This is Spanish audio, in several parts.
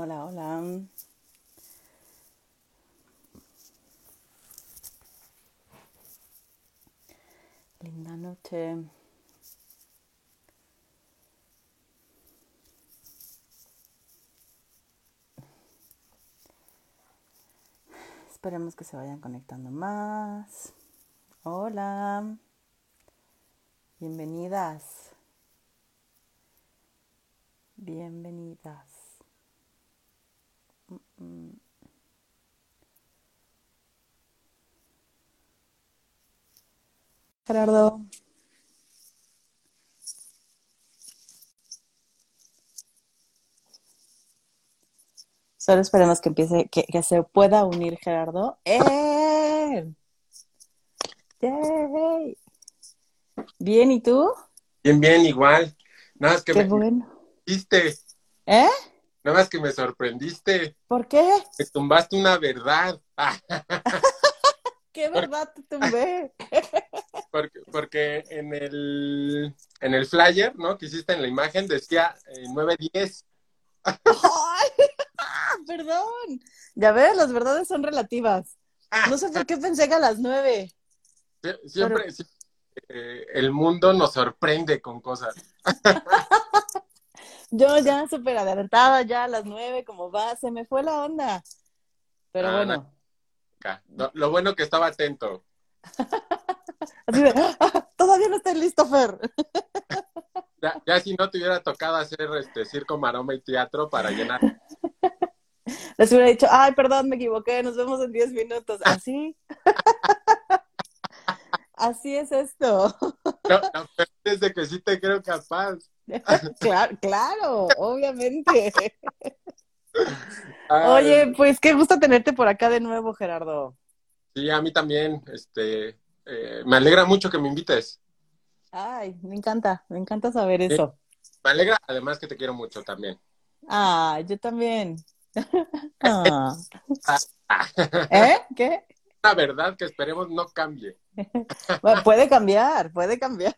Hola, hola. Linda noche. Esperemos que se vayan conectando más. Hola. Bienvenidas. Bienvenidas. Mm. Gerardo. Solo esperemos que empiece, que, que se pueda unir Gerardo. ¡Eh! ¡Yay! Bien, ¿y tú? Bien, bien, igual. Nada que Qué me bueno. sorprendiste. ¿Eh? Nada más que me sorprendiste. ¿Por qué? Me tumbaste una verdad. ¿Qué verdad te tumbé? porque, porque en el en el flyer, ¿no? Que hiciste en la imagen decía eh, 910. ¡Ay! Perdón. Ya ves, las verdades son relativas. No sé por qué pensé que a las nueve. Sie- Siempre, siempre, eh, el mundo nos sorprende con cosas. Yo ya súper adelantada, ya a las nueve, como va, se me fue la onda. Pero Ah, bueno. Lo, bueno que estaba atento. así de, ¡ah! todavía no estoy listo, Fer. Ya, ya si no te hubiera tocado hacer este circo, maroma y teatro para llenar. Les hubiera dicho, ay, perdón, me equivoqué, nos vemos en diez minutos. Así. Así es esto. No, desde que sí te creo capaz. Claro, claro, obviamente. Ay, Oye, pues qué gusto tenerte por acá de nuevo, Gerardo. Sí, a mí también. Este, eh, me alegra mucho que me invites. Ay, me encanta, me encanta saber eso. Me alegra, además que te quiero mucho también. Ah, yo también. Ah. Ah, ¿Eh? ¿Qué? La verdad que esperemos no cambie. Bueno, puede cambiar, puede cambiar.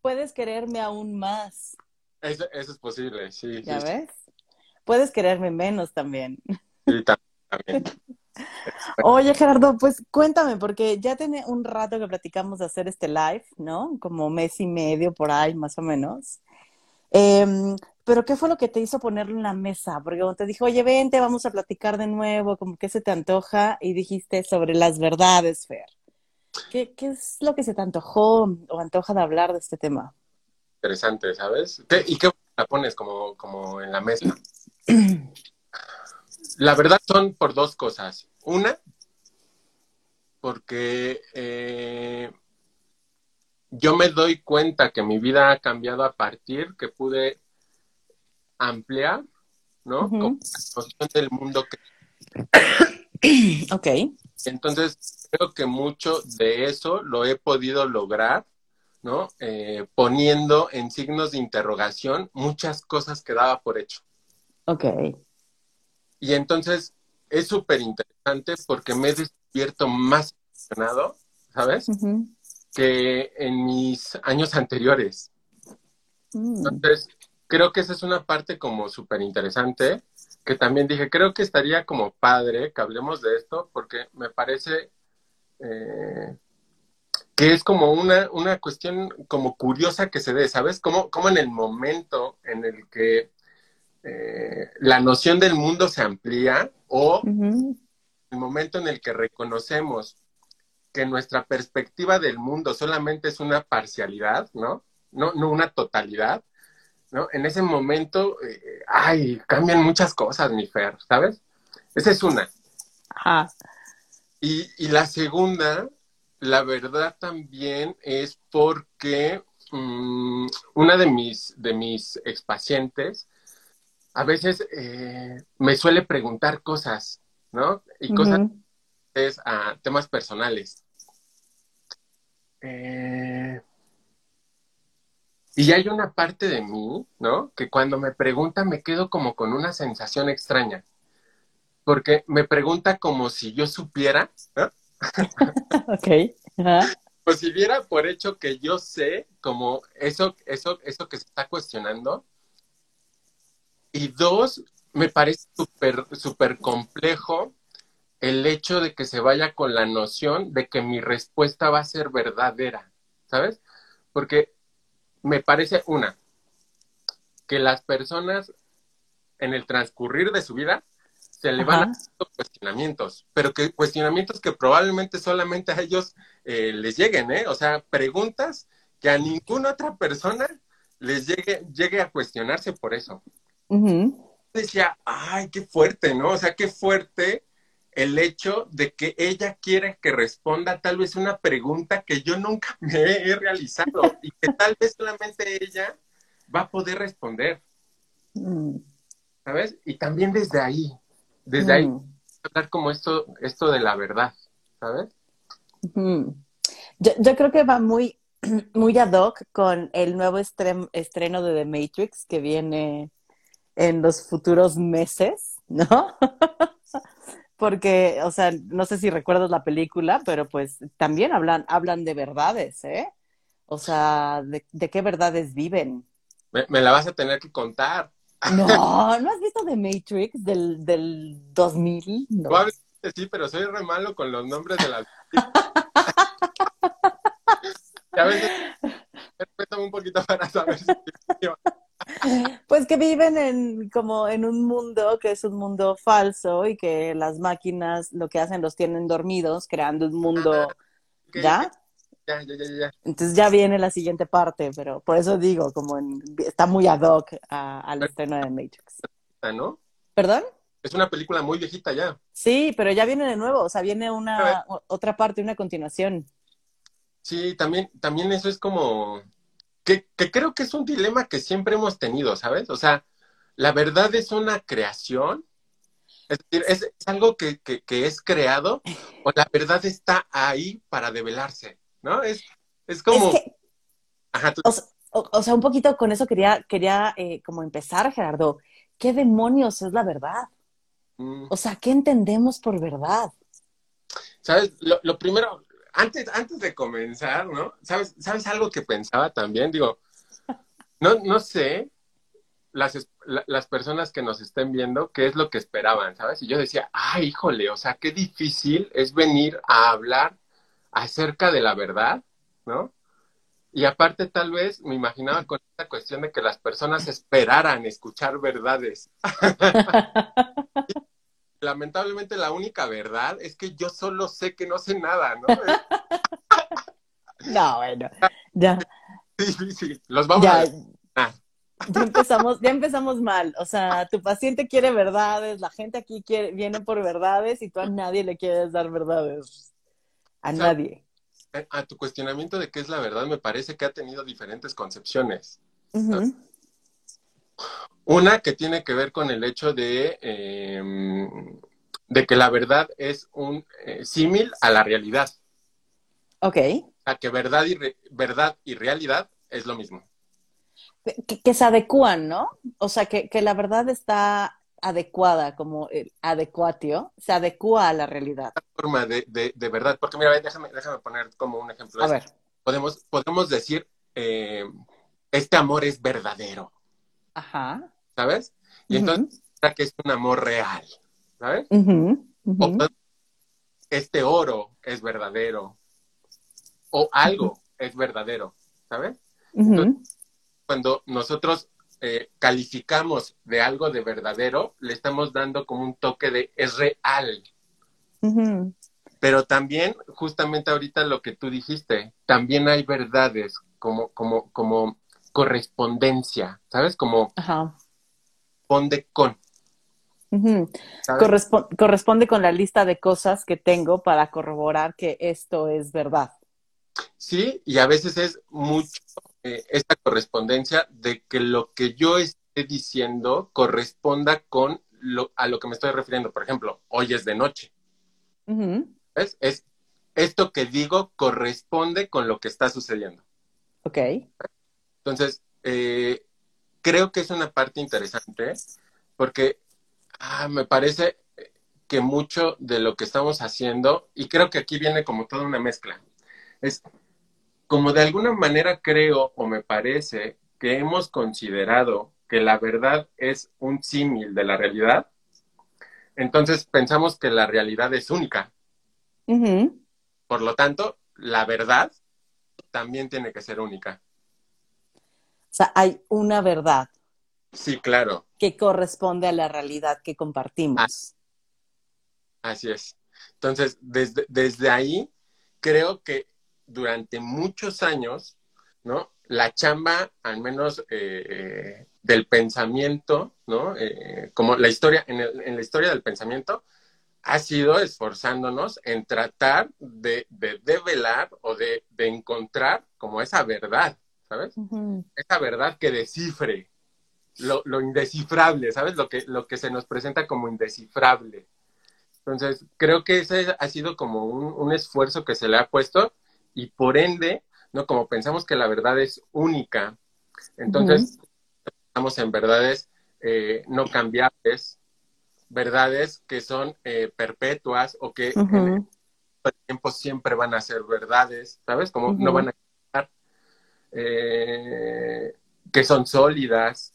Puedes quererme aún más, Eso, eso es posible, sí. ¿ya sí, ves? Puedes quererme menos también. sí, tam- también. Oye, Gerardo, pues cuéntame, porque ya tiene un rato que platicamos de hacer este live, ¿no? Como mes y medio por ahí, más o menos. Em, pero ¿qué fue lo que te hizo ponerlo en la mesa? Porque cuando te dijo, oye, vente, vamos a platicar de nuevo, como que se te antoja, y dijiste sobre las verdades, Fer. ¿Qué, qué es lo que se te antojó o antoja de hablar de este tema? Interesante, ¿sabes? ¿Qué- ¿Y qué la pones como, como en la mesa? La verdad son por dos cosas. Una, porque eh, yo me doy cuenta que mi vida ha cambiado a partir que pude ampliar, ¿no? Como la noción del mundo que Ok. Entonces, creo que mucho de eso lo he podido lograr, ¿no? Eh, poniendo en signos de interrogación muchas cosas que daba por hecho. Ok. Y entonces es súper interesante porque me he despierto más emocionado, ¿sabes? Que en mis años anteriores. Mm. Entonces, creo que esa es una parte como súper interesante, que también dije, creo que estaría como padre que hablemos de esto, porque me parece eh, que es como una, una cuestión como curiosa que se dé, ¿sabes? Como, como en el momento en el que eh, la noción del mundo se amplía o Ujú. el momento en el que reconocemos que nuestra perspectiva del mundo solamente es una parcialidad, ¿no? No, no una totalidad, ¿no? En ese momento, eh, ay, cambian muchas cosas, mi Fer, ¿sabes? Esa es una. Ajá. Y, y la segunda, la verdad también es porque mm, una de mis, de mis expacientes a veces eh, me suele preguntar cosas, ¿no? Y cosas Ujú. es a temas personales. Eh, y hay una parte de mí, ¿no? Que cuando me pregunta me quedo como con una sensación extraña. Porque me pregunta como si yo supiera, ¿no? Ok. Pues si diera por hecho que yo sé como eso, eso, eso que se está cuestionando. Y dos, me parece súper, súper complejo el hecho de que se vaya con la noción de que mi respuesta va a ser verdadera, ¿sabes? Porque me parece una, que las personas en el transcurrir de su vida se le van haciendo cuestionamientos, pero que cuestionamientos que probablemente solamente a ellos eh, les lleguen, ¿eh? O sea, preguntas que a ninguna otra persona les llegue, llegue a cuestionarse por eso. Decía, ay, qué fuerte, ¿no? O sea, qué fuerte el hecho de que ella quiere que responda tal vez una pregunta que yo nunca me he realizado y que tal vez solamente ella va a poder responder. Mm. ¿Sabes? Y también desde ahí, desde ahí, mm. hablar como esto, esto de la verdad, ¿sabes? Yo, yo, creo que va muy, muy ad hoc con el nuevo estreno de The Matrix que viene en los futuros meses, ¿no? Porque, o sea, no sé si recuerdas la película, pero pues también hablan, hablan de verdades, ¿eh? O sea, de, qué verdades viven. Me, la vas a tener que contar. No, ¿no has visto The Matrix del, del 2000? No. Sí, pero soy re malo con los nombres de las... a veces un poquito para saber si... Pues que viven en como en un mundo que es un mundo falso y que las máquinas lo que hacen los tienen dormidos, creando un mundo ah, ¿ya? Ya, ya, ya, Entonces ya viene la siguiente parte, pero por eso digo, como está muy ad hoc al estreno de Matrix. ¿No? ¿Perdón? Es una película muy viejita ya. Sí, pero ya viene de nuevo, o sea, viene una otra parte, una continuación. Sí, también, también eso es como, que, creo que es un dilema que siempre hemos tenido, ¿sabes? O sea, la verdad es una creación, es decir, es, algo que, es creado o la verdad está ahí para develarse, ¿no? Es, es como... o, sea, un poquito con eso quería, quería eh, como empezar, Gerardo. ¿Qué demonios es la verdad? Mm. O sea, ¿qué entendemos por verdad? ¿Sabes? lo primero, antes, antes de comenzar, ¿no? ¿Sabes, ¿Sabes algo que pensaba también? Digo, no, no sé las, las personas que nos estén viendo qué es lo que esperaban, ¿sabes? Y yo decía, ay, híjole, o sea, qué difícil es venir a hablar acerca de la verdad, ¿no? Y aparte tal vez me imaginaba con esta cuestión de que las personas esperaran escuchar verdades. lamentablemente la única verdad es que yo solo sé que no sé nada, ¿no? no, bueno, ya. Sí, sí, los vamos a... Ya empezamos, ya empezamos mal. O sea, tu paciente quiere verdades, la gente aquí quiere, viene por verdades y tú a nadie le quieres dar verdades. A nadie. Eh, a tu cuestionamiento de qué es la verdad, me parece que ha tenido diferentes concepciones. Una que tiene que ver con el hecho de, em, de que la verdad es un eh, símil a la realidad. Ok. A que verdad y, verdad y realidad es lo mismo. Que, se adecúan, ¿no? O sea, que, la verdad está adecuada, como el adecuatio, se adecua a la realidad. forma de, verdad, porque mira, déjame, déjame poner como un ejemplo. A ver. Podemos, podemos decir, eh, este amor es verdadero. Ajá. ¿Sabes? Y entonces, que es un amor real, ¿sabes? este oro es verdadero, o algo es verdadero, ¿sabes? cuando nosotros eh, calificamos de algo de verdadero, le estamos dando como un toque de es real. Pero también, justamente ahorita lo que tú dijiste, también hay verdades como, como, como correspondencia, ¿sabes? Como corresponde con. corresponde con la lista de cosas que tengo para corroborar que esto es verdad. Sí, y a veces es mucho eh, esta correspondencia de que lo que yo esté diciendo corresponda con lo, a lo que me estoy refiriendo. Por ejemplo, hoy es de noche. ¿Ves? Es esto que digo corresponde con lo que está sucediendo. Ok. Entonces, eh, creo que es una parte interesante porque ah, me parece que mucho de lo que estamos haciendo, y creo que aquí viene como toda una mezcla, es como de alguna manera creo o me parece que hemos considerado que la verdad es un símil de la realidad, entonces pensamos que la realidad es única. Por lo tanto, la verdad también tiene que ser única. O sea, hay una verdad. Sí, claro. Que corresponde a la realidad que compartimos. Así es. Entonces, desde, desde ahí, creo que durante muchos años, ¿no? La chamba, al menos eh, del pensamiento, ¿no? Eh, como la historia, en, en, la historia del pensamiento, ha sido esforzándonos en tratar de, de develar o de, de, encontrar como esa verdad, ¿sabes? Esa verdad que descifre lo, lo, indescifrable, ¿sabes? Lo que, lo que se nos presenta como indescifrable. Entonces, creo que ese ha sido como un, un esfuerzo que se le ha puesto y por ende, ¿no? Como pensamos que la verdad es única, entonces estamos en verdades eh, no cambiables, verdades que son eh, perpetuas o que en el tiempo siempre van a ser verdades, ¿sabes? Como no van a eh, que son sólidas,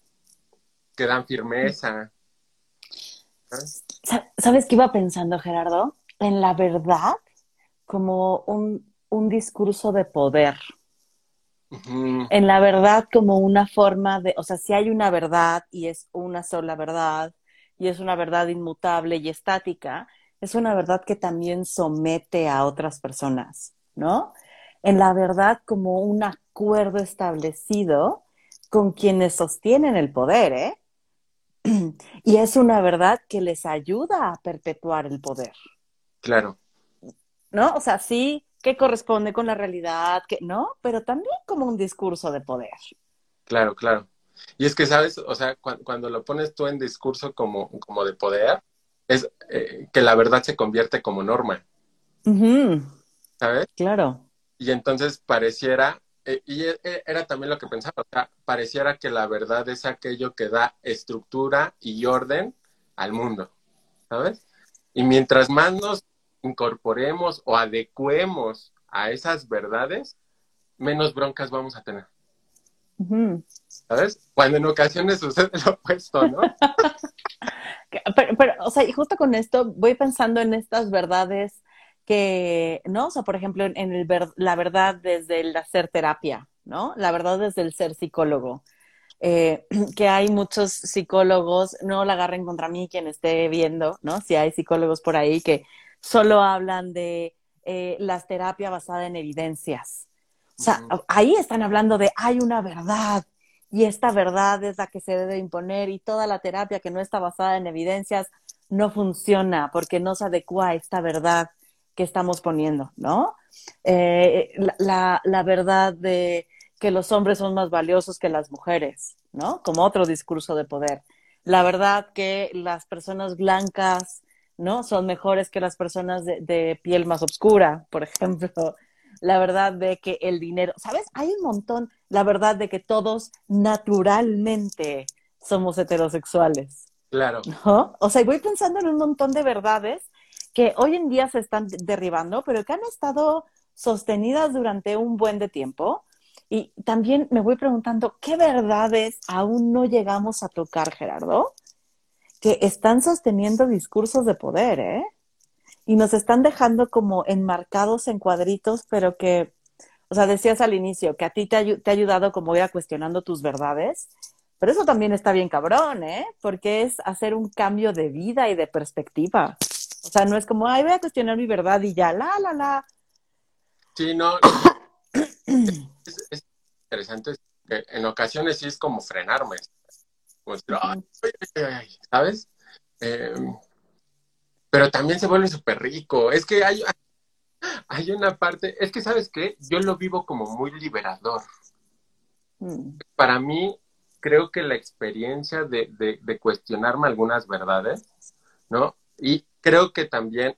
que dan firmeza. ¿sabes? ¿Sabes qué iba pensando, Gerardo? En la verdad como un, un discurso de poder. En la verdad como una forma de, o sea, si hay una verdad y es una sola verdad y es una verdad inmutable y estática, es una verdad que también somete a otras personas, ¿no? En la verdad como un acuerdo establecido con quienes sostienen el poder, ¿eh? Y es una verdad que les ayuda a perpetuar el poder. Claro. ¿No? O sea, sí, que corresponde con la realidad, que no, pero también como un discurso de poder. Claro, claro. Y es que, ¿sabes? O sea, cu cuando lo pones tú en discurso como, como de poder, es eh, que la verdad se convierte como norma. Uh -huh. ¿Sabes? Claro. Y entonces pareciera, eh, y era también lo que pensaba, o sea, pareciera que la verdad es aquello que da estructura y orden al mundo, ¿sabes? Y mientras más nos incorporemos o adecuemos a esas verdades, menos broncas vamos a tener. Uh -huh. ¿Sabes? Cuando en ocasiones sucede lo opuesto, ¿no? pero, pero, o sea, y justo con esto voy pensando en estas verdades que, ¿no? O sea, por ejemplo, en el ver, la verdad desde el hacer terapia, ¿no? La verdad desde el ser psicólogo. Eh, que hay muchos psicólogos, no la agarren contra mí quien esté viendo, ¿no? Si hay psicólogos por ahí que solo hablan de eh, las terapias basadas en evidencias. O sea, uh -huh. ahí están hablando de hay una verdad y esta verdad es la que se debe imponer y toda la terapia que no está basada en evidencias no funciona porque no se adecua a esta verdad que estamos poniendo, ¿no? Eh, la, verdad de que los hombres son más valiosos que las mujeres, ¿no? Como otro discurso de poder. La verdad que las personas blancas, ¿no? Son mejores que las personas de, de piel más oscura, por ejemplo. La verdad de que el dinero, ¿sabes? Hay un montón, la verdad de que todos naturalmente somos heterosexuales. Claro. ¿no? O sea, voy pensando en un montón de verdades que hoy en día se están derribando, pero que han estado sostenidas durante un buen de tiempo. Y también me voy preguntando, ¿qué verdades aún no llegamos a tocar, Gerardo? Que están sosteniendo discursos de poder, ¿eh? Y nos están dejando como enmarcados en cuadritos, pero que, o sea, decías al inicio que a ti te ha, ayudado como ir a cuestionando tus verdades, pero eso también está bien cabrón, ¿eh? Porque es hacer un cambio de vida y de perspectiva. O sea, no es como, ay, voy a cuestionar mi verdad y ya, la, la, la. Sí, no. es, es, interesante. En ocasiones sí es como frenarme. Pues, ay, ay, ay, ¿sabes? Eh, pero también se vuelve súper rico. Es que hay, hay una parte, es que, ¿sabes qué? Yo lo vivo como muy liberador. Mm. Para mí, creo que la experiencia de, de, de cuestionarme algunas verdades, ¿no? Y creo que también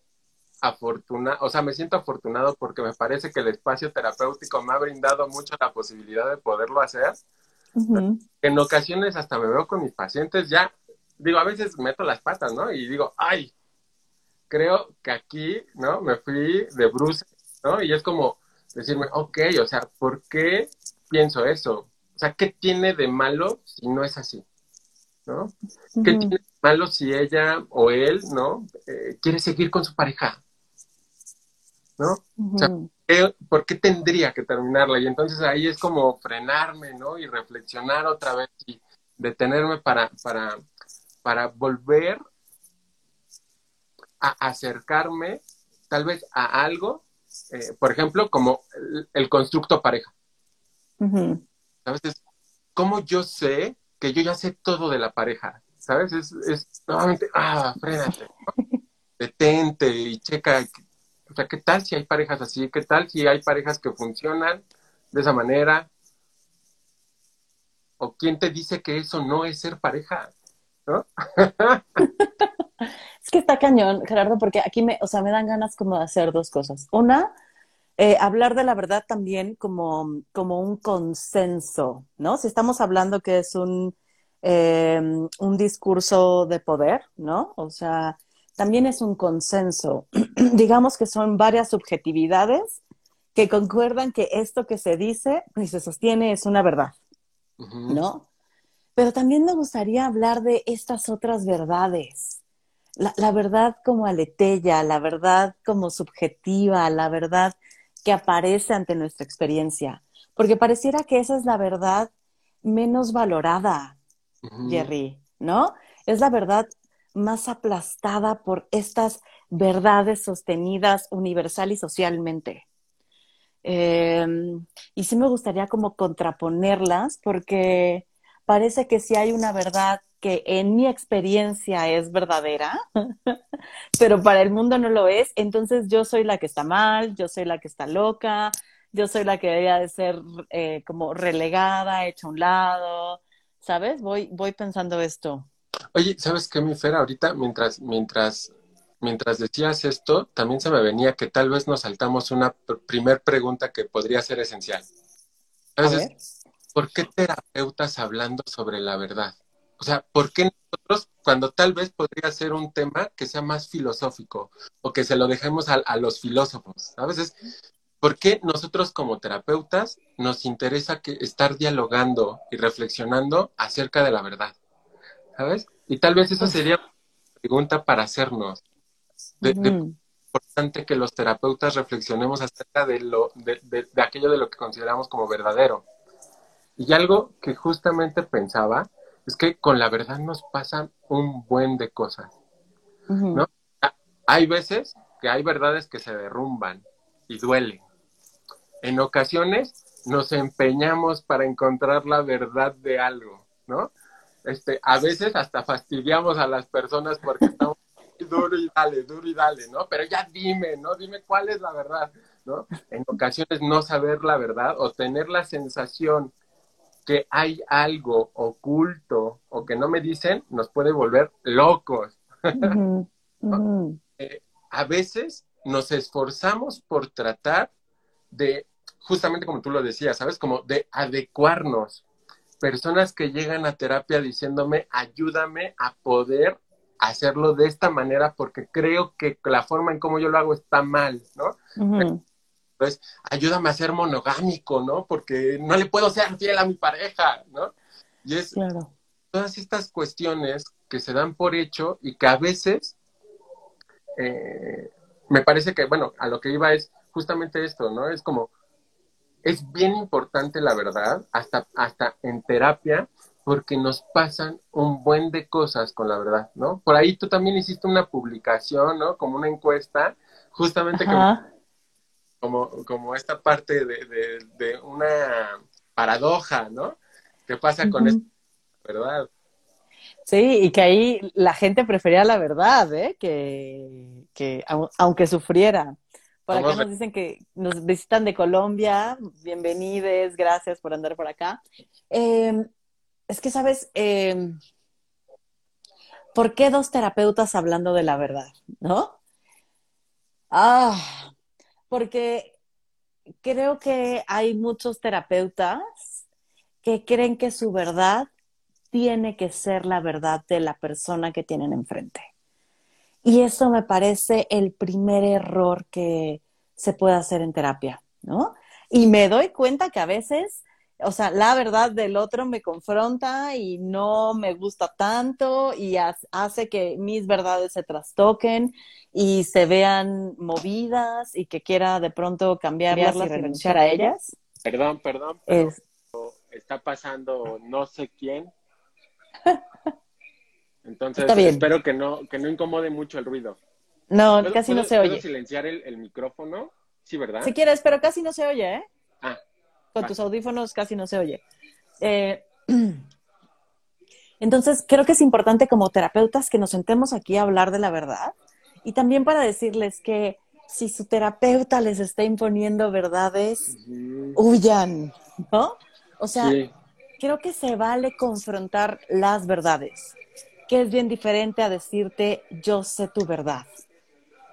afortunado, o sea, me siento afortunado porque me parece que el espacio terapéutico me ha brindado mucho la posibilidad de poderlo hacer. Uh -huh. En ocasiones hasta me veo con mis pacientes ya, digo, a veces meto las patas, ¿no? Y digo, ay, creo que aquí, ¿no? Me fui de bruce, ¿no? Y es como decirme, ok, o sea, ¿por qué pienso eso? O sea, ¿qué tiene de malo si no es así? ¿No? ¿Qué tiene malo si ella o él, ¿no? Eh, quiere seguir con su pareja, ¿no? O sea, ¿por qué tendría que terminarla? Y entonces ahí es como frenarme, ¿no? Y reflexionar otra vez y detenerme para, para, para volver a acercarme tal vez a algo, eh, por ejemplo, como el, constructo pareja. ¿Sabes? como yo sé que yo ya sé todo de la pareja, ¿sabes? Es, es nuevamente, ah, frénate, detente y checa, o sea, ¿qué tal si hay parejas así? ¿Qué tal si hay parejas que funcionan de esa manera? ¿O quién te dice que eso no es ser pareja? ¿No? es que está cañón, Gerardo, porque aquí me, o sea, me dan ganas como de hacer dos cosas. Una, eh, hablar de la verdad también como, como un consenso, ¿no? Si estamos hablando que es un, em, un discurso de poder, ¿no? O sea, también es un consenso. Digamos que son varias subjetividades que concuerdan que esto que se dice y se sostiene es una verdad, ¿no? Pero también me gustaría hablar de estas otras verdades. La, la verdad como aletella, la verdad como subjetiva, la verdad que aparece ante nuestra experiencia, porque pareciera que esa es la verdad menos valorada, Jerry, ¿no? Es la verdad más aplastada por estas verdades sostenidas universal y socialmente. Em, y sí me gustaría como contraponerlas porque parece que si hay una verdad que en mi experiencia es verdadera, pero para el mundo no lo es, entonces yo soy la que está mal, yo soy la que está loca, yo soy la que debería de ser eh, como relegada, hecha a un lado, ¿sabes? Voy, voy pensando esto. Oye, ¿sabes qué, mi Fer? Ahorita, mientras, mientras, mientras decías esto, también se me venía que tal vez nos saltamos una primer pregunta que podría ser esencial. ¿Por qué terapeutas hablando sobre la verdad? O sea, ¿por qué nosotros, cuando tal vez podría ser un tema que sea más filosófico o que se lo dejemos a, los filósofos? A veces, ¿por qué nosotros como terapeutas nos interesa que estar dialogando y reflexionando acerca de la verdad? ¿Sabes? Y tal vez eso sería una pregunta para hacernos. De, importante que los terapeutas reflexionemos acerca de, lo, de, de aquello de lo que consideramos como verdadero. Y algo que justamente pensaba es que con la verdad nos pasan un buen de cosas, ¿no? Hay veces que hay verdades que se derrumban y duelen. En ocasiones nos empeñamos para encontrar la verdad de algo, ¿no? Este, a veces hasta fastidiamos a las personas porque estamos duro y dale, duro y dale, ¿no? Pero ya dime, ¿no? Dime cuál es la verdad, ¿no? En ocasiones no saber la verdad o tener la sensación que hay algo oculto o que no me dicen, nos puede volver locos. Eh, a veces nos esforzamos por tratar de, justamente como tú lo decías, ¿sabes? Como de adecuarnos. Personas que llegan a terapia diciéndome, ayúdame a poder hacerlo de esta manera porque creo que la forma en cómo yo lo hago está mal, ¿no? Entonces, ayúdame a ser monogámico, ¿no? Porque no le puedo ser fiel a mi pareja, ¿no? Y es todas estas cuestiones que se dan por hecho y que a veces eh, me parece que, bueno, a lo que iba es justamente esto, ¿no? Es como, es bien importante la verdad, hasta, hasta en terapia, porque nos pasan un buen de cosas con la verdad, ¿no? Por ahí tú también hiciste una publicación, ¿no? Como una encuesta, justamente que como, como esta parte de, una paradoja, ¿no? ¿Qué pasa con esto? ¿Verdad? Sí, y que ahí la gente prefería la verdad, ¿eh? Que, que aunque sufriera. Por acá nos dicen que nos visitan de Colombia. Bienvenides, gracias por andar por acá. Em, es que, ¿sabes? Eh, ¿Por qué dos terapeutas hablando de la verdad? ¿No? Ah, porque creo que hay muchos terapeutas que creen que su verdad tiene que ser la verdad de la persona que tienen enfrente. Y eso me parece el primer error que se puede hacer en terapia, ¿no? Y me doy cuenta que a veces o sea, la verdad del otro me confronta y no me gusta tanto y hace que mis verdades se trastoquen y se vean movidas y que quiera de pronto cambiarlas y renunciar a ellas. Perdón, perdón, pero está pasando no sé quién. Entonces, espero que no, que no incomode mucho el ruido. No, casi no se oye. ¿Puedo silenciar el, micrófono? Sí, ¿verdad? Si quieres, pero casi no se oye, ¿eh? Ah. Con tus audífonos casi no se oye. Eh, entonces, creo que es importante como terapeutas que nos sentemos aquí a hablar de la verdad y también para decirles que si su terapeuta les está imponiendo verdades, huyan, ¿no? O sea, creo que se vale confrontar las verdades, que es bien diferente a decirte yo sé tu verdad.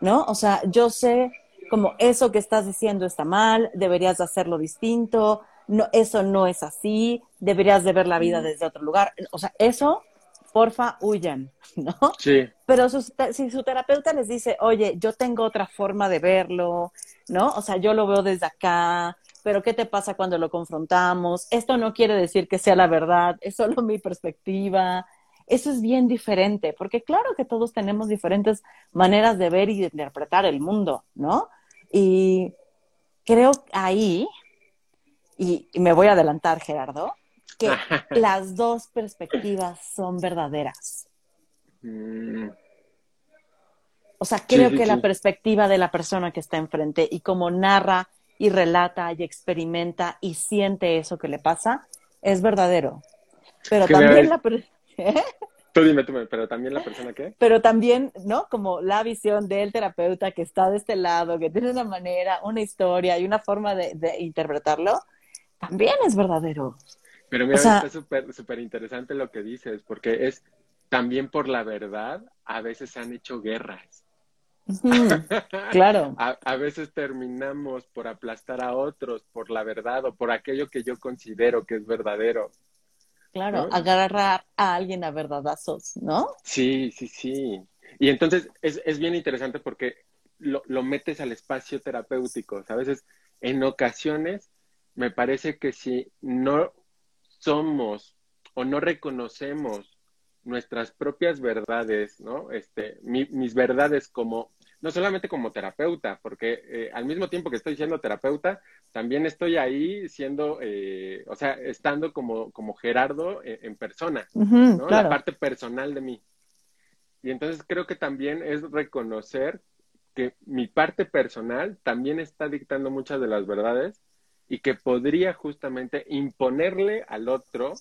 ¿no? O sea, yo sé como eso que estás diciendo está mal, deberías hacerlo distinto, no, eso no es así, deberías de ver la vida desde otro lugar. O sea, eso, porfa, huyan, ¿no? Sí. Pero si su terapeuta les dice, oye, yo tengo otra forma de verlo, ¿no? O sea, yo lo veo desde acá, pero ¿qué te pasa cuando lo confrontamos? Esto no quiere decir que sea la verdad, es solo mi perspectiva, eso es bien diferente, porque claro que todos tenemos diferentes maneras de ver y de interpretar el mundo, ¿no? Y creo ahí, y, me voy a adelantar, Gerardo, que las dos perspectivas son verdaderas. Mm. O sea, creo que la perspectiva de la persona que está enfrente y cómo narra y relata y experimenta y siente eso que le pasa es verdadero. Pero también la, Tú dime, tú, pero también la persona que. Pero también, ¿no? Como la visión del terapeuta que está de este lado, que tiene una manera, una historia y una forma de, interpretarlo, también es verdadero. Pero mira, está súper súper interesante lo que dices, porque es también por la verdad, a veces se han hecho guerras. claro. a, a, veces terminamos por aplastar a otros por la verdad o por aquello que yo considero que es verdadero. Claro, agarrar a alguien a verdadazos, ¿no? Sí, sí, sí. Y entonces es, es bien interesante porque lo, lo, metes al espacio terapéutico, ¿sabes? en ocasiones me parece que si no somos o no reconocemos nuestras propias verdades, ¿no? Este, mis verdades como no solamente como terapeuta, porque eh, al mismo tiempo que estoy siendo terapeuta, también estoy ahí siendo, eh, o sea, estando como, como Gerardo eh, en, persona, ¿no? La parte personal de mí. Y entonces creo que también es reconocer que mi parte personal también está dictando muchas de las verdades y que podría justamente imponerle al otro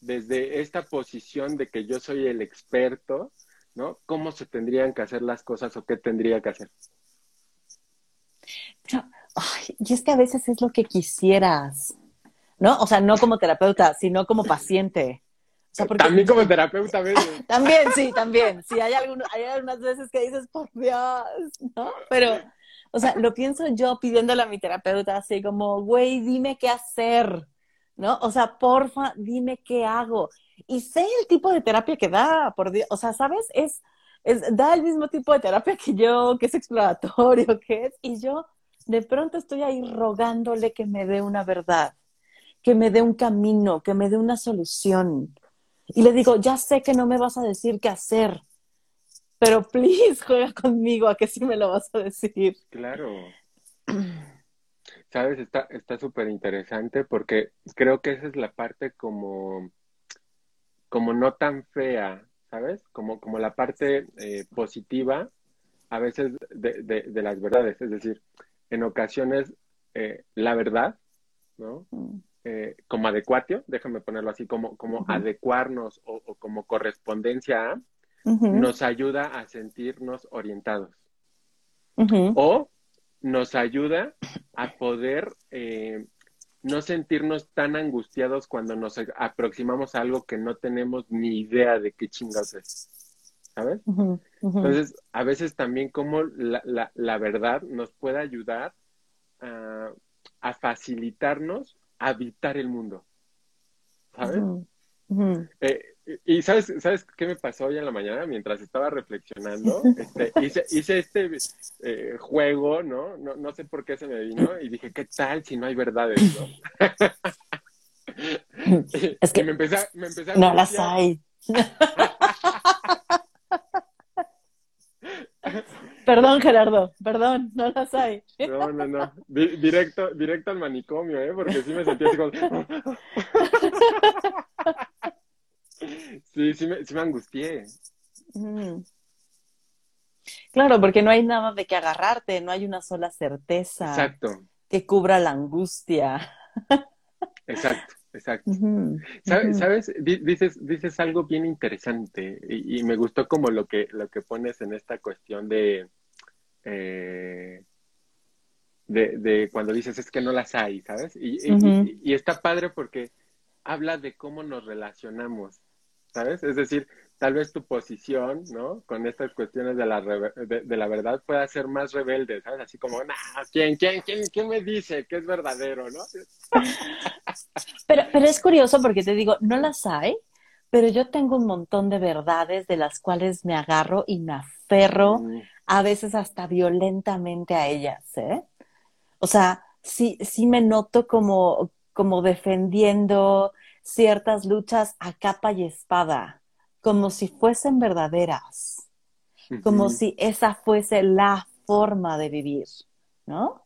desde esta posición de que yo soy el experto, ¿no? ¿Cómo se tendrían que hacer las cosas o qué tendría que hacer? y es que a veces es lo que quisieras, ¿no? O sea, no como terapeuta, sino como paciente. También como terapeuta, ¿ves? también, sí, también. Sí, hay, algunos, hay algunas veces que dices, por Dios, ¿no? Pero, o sea, lo pienso yo pidiéndole a mi terapeuta así como, güey, dime qué hacer, ¿no? O sea, porfa, dime qué hago y sé el tipo de terapia que da, por Dios, o sea, ¿sabes? Es, es, da el mismo tipo de terapia que yo, que es exploratorio, que es, y yo de pronto estoy ahí rogándole que me dé una verdad, que me dé un camino, que me dé una solución. Y le digo, ya sé que no me vas a decir qué hacer, pero please juega conmigo a que sí me lo vas a decir. Claro. Sabes, está súper interesante porque creo que esa es la parte como como no tan fea, ¿sabes? Como, como la parte eh, positiva a veces de, de, las verdades. Es decir, en ocasiones eh, la verdad, ¿no? Mm. Eh, como adecuatio, déjame ponerlo así, como, como adecuarnos o, como correspondencia a, nos ayuda a sentirnos orientados. O nos ayuda a poder no sentirnos tan angustiados cuando nos aproximamos a algo que no tenemos ni idea de qué chingas es. ¿Sabes? Entonces, a veces también como la, la, la verdad nos puede ayudar a, facilitarnos habitar el mundo. ¿Sabes? Y sabes, ¿sabes qué me pasó hoy en la mañana mientras estaba reflexionando? Este, hice, hice este eh, juego, ¿no? ¿no? No sé por qué se me vino y dije, ¿qué tal si no hay verdades, no? Es que Y me empecé, a- me empecé a no las hay. Perdón, Gerardo, perdón, no las hay. No, no, no. Di- directo, directo al manicomio, ¿eh? Porque sí me sentí así como... Sí, sí me, sí me angustié. Mm. Claro, porque no hay nada de que agarrarte, no hay una sola certeza Exacto, que cubra la angustia. exacto, exacto. ¿Sabes? Dices, dices algo bien interesante y, y me gustó como lo que, lo que pones en esta cuestión de, eh, de, de cuando dices es que no las hay, ¿sabes? Y está padre porque habla de cómo nos relacionamos, ¿sabes? Es decir, tal vez tu posición, ¿no? Con estas cuestiones de la, de, de la verdad pueda ser más rebelde, ¿sabes? Así como, nah, ¿quién, quién, quién, quién me dice que es verdadero, ¿no? Pero, pero es curioso porque te digo, no las hay, pero yo tengo un montón de verdades de las cuales me agarro y me aferro Mm, a veces hasta violentamente a ellas, ¿eh? O sea, sí, sí me noto como, como defendiendo ciertas luchas a capa y espada, como si fuesen verdaderas, como si esa fuese la forma de vivir, ¿no?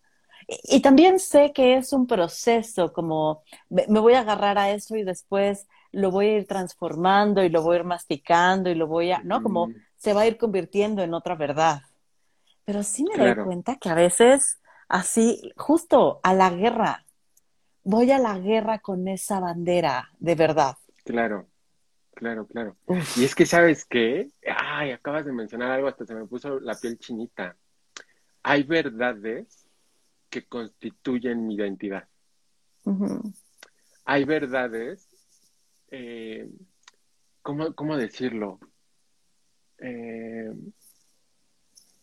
Y, y también sé que es un proceso, como me, voy a agarrar a eso y después lo voy a ir transformando y lo voy a ir masticando y lo voy a, ¿no? Como se va a ir convirtiendo en otra verdad. Pero sí me doy cuenta que a veces, así, justo a la guerra, voy a la guerra con esa bandera de verdad. Claro, claro, claro. Uf. Y es que, ¿sabes qué? Ay, acabas de mencionar algo, hasta se me puso la piel chinita. Hay verdades que constituyen mi identidad. Hay verdades, eh, ¿cómo, cómo decirlo? Eh,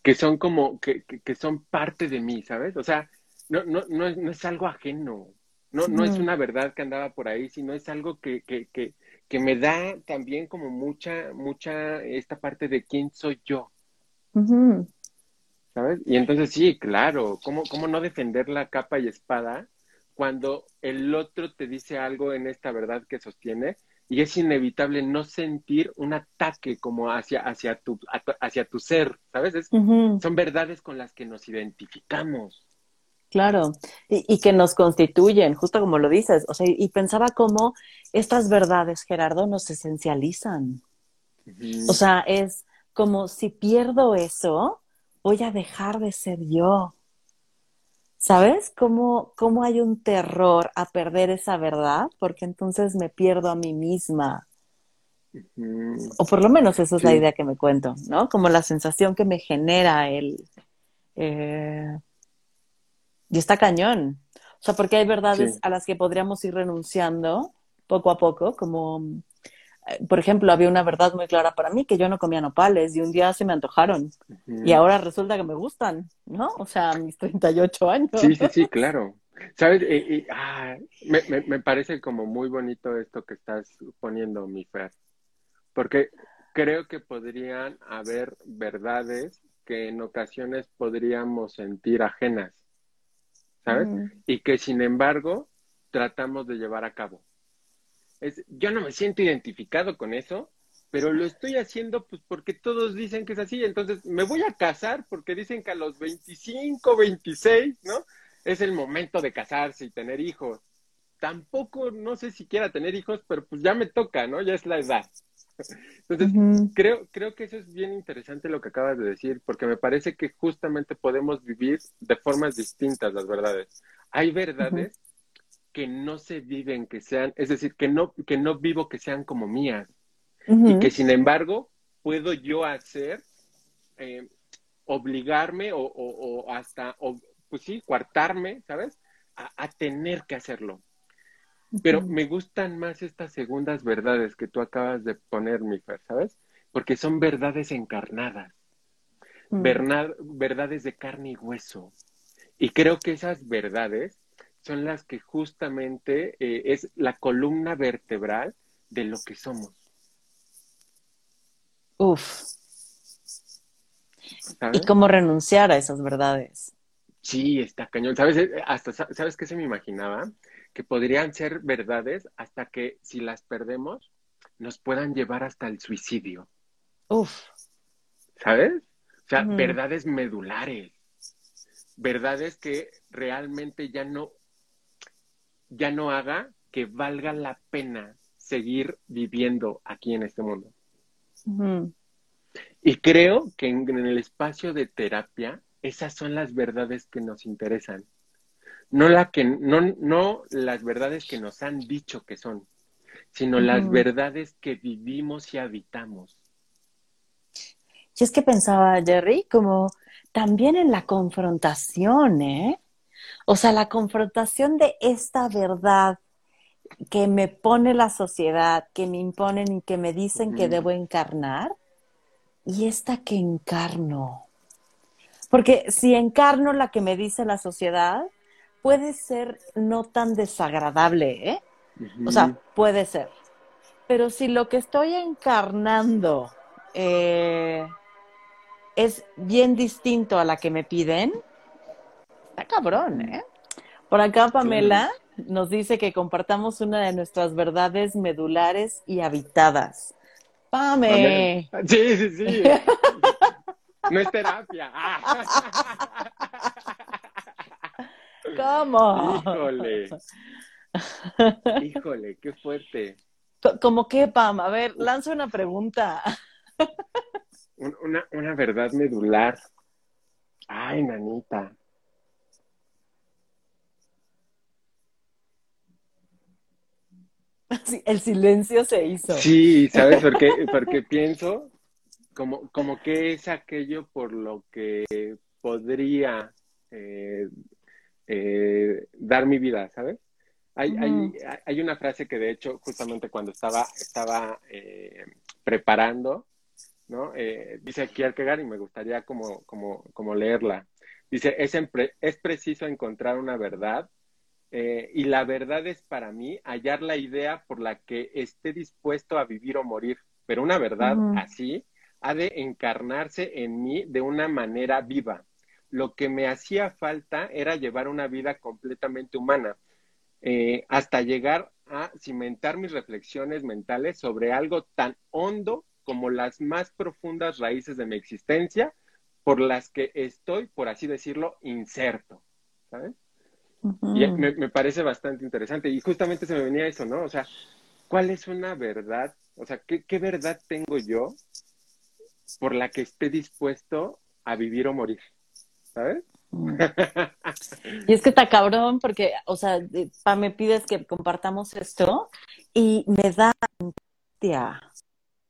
que son como, que, que, que son parte de mí, ¿sabes? O sea, no, no, no, es, no es algo ajeno, no, no es una verdad que andaba por ahí, sino es algo que, que, que, que me da también como mucha, mucha, esta parte de quién soy yo. ¿sabes? Y entonces sí, claro, ¿cómo, cómo no defender la capa y espada cuando el otro te dice algo en esta verdad que sostiene? Y es inevitable no sentir un ataque como hacia, hacia, tu, hacia tu ser, ¿sabes? Es- son verdades con las que nos identificamos. Claro, y, y que nos constituyen, justo como lo dices. O sea, y pensaba cómo estas verdades, Gerardo, nos esencializan. O sea, es como si pierdo eso, voy a dejar de ser yo. ¿Sabes? ¿Cómo, cómo hay un terror a perder esa verdad? Porque entonces me pierdo a mí misma. O por lo menos esa es la idea que me cuento, ¿no? Como la sensación que me genera el... eh, y está cañón. O sea, porque hay verdades Sí. a las que podríamos ir renunciando poco a poco, como, eh, por ejemplo, había una verdad muy clara para mí, que yo no comía nopales y un día se me antojaron. Y ahora resulta que me gustan, ¿no? O sea, a mis 38 años. Sí, sí, sí, claro. ¿Sabes? Y- y, ah, me, me, me parece como muy bonito esto que estás poniendo, mi Fer. Porque creo que podrían haber verdades que en ocasiones podríamos sentir ajenas, ¿sabes? Y que sin embargo tratamos de llevar a cabo. Es, yo no me siento identificado con eso, pero lo estoy haciendo pues porque todos dicen que es así. Entonces me voy a casar porque dicen que a los 25, 26, ¿no? Es el momento de casarse y tener hijos. Tampoco, no sé si quiera tener hijos, pero pues ya me toca, ¿no? Ya es la edad. Entonces, creo, creo que eso es bien interesante lo que acabas de decir, porque me parece que justamente podemos vivir de formas distintas las verdades. Hay verdades que no se viven, que sean, es decir, que no, que no vivo que sean como mías, y que sin embargo puedo yo hacer, eh, obligarme o, o- o hasta, o, pues sí, coartarme, ¿sabes? A, a tener que hacerlo. Pero me gustan más estas segundas verdades que tú acabas de poner, mi Fer, ¿sabes? Porque son verdades encarnadas, Mm. verdades de carne y hueso. Y creo que esas verdades son las que justamente eh, es la columna vertebral de lo que somos, Uf. ¿sabes? ¿Y cómo renunciar a esas verdades? Sí, está cañón. ¿Sabes? Eh, Hasta, sa- ¿sabes qué se me imaginaba? Que podrían ser verdades hasta que si las perdemos nos puedan llevar hasta el suicidio. Uf. ¿Sabes? O sea, verdades medulares. Verdades que realmente ya no, ya no haga que valga la pena seguir viviendo aquí en este mundo. Y creo que en, el espacio de terapia, esas son las verdades que nos interesan. No, la que, no, no las verdades que nos han dicho que son, sino las verdades que vivimos y habitamos. Y es que pensaba, Jerry, como también en la confrontación, ¿eh? O sea, la confrontación de esta verdad que me pone la sociedad, que me imponen y que me dicen que debo encarnar, y esta que encarno. Porque si encarno la que me dice la sociedad, puede ser no tan desagradable, ¿eh? O sea, puede ser. Pero si lo que estoy encarnando eh, es bien distinto a la que me piden, está cabrón, ¿eh? Por acá Pamela nos dice que compartamos una de nuestras verdades medulares y habitadas. Pame. Sí, sí, sí. No es terapia. ¿Cómo? Híjole. Híjole, qué fuerte. ¿Cómo qué, Pam? A ver, lanza una pregunta. Una, una verdad medular. Ay, nanita. el silencio se hizo. Sí, ¿sabes por qué? Porque pienso como, como que es aquello por lo que podría eh, eh, dar mi vida, ¿sabes? Hay, hay, hay, una frase que de hecho justamente cuando estaba, estaba eh, preparando, ¿no? dice Kierkegaard y me gustaría como, como, como leerla. Dice, es, es preciso encontrar una verdad eh, y la verdad es para mí hallar la idea por la que esté dispuesto a vivir o morir. Pero una verdad así ha de encarnarse en mí de una manera viva. Lo que me hacía falta era llevar una vida completamente humana, eh, hasta llegar a cimentar mis reflexiones mentales sobre algo tan hondo como las más profundas raíces de mi existencia, por las que estoy, por así decirlo, inserto. ¿Sabes? Y me, parece bastante interesante. Y justamente se me venía eso, ¿no? O sea, ¿cuál es una verdad? O sea, ¿qué, qué verdad tengo yo por la que esté dispuesto a vivir o morir? ¿Sabes? Y es que está cabrón porque, o sea, pa, me pides que compartamos esto y me da angustia.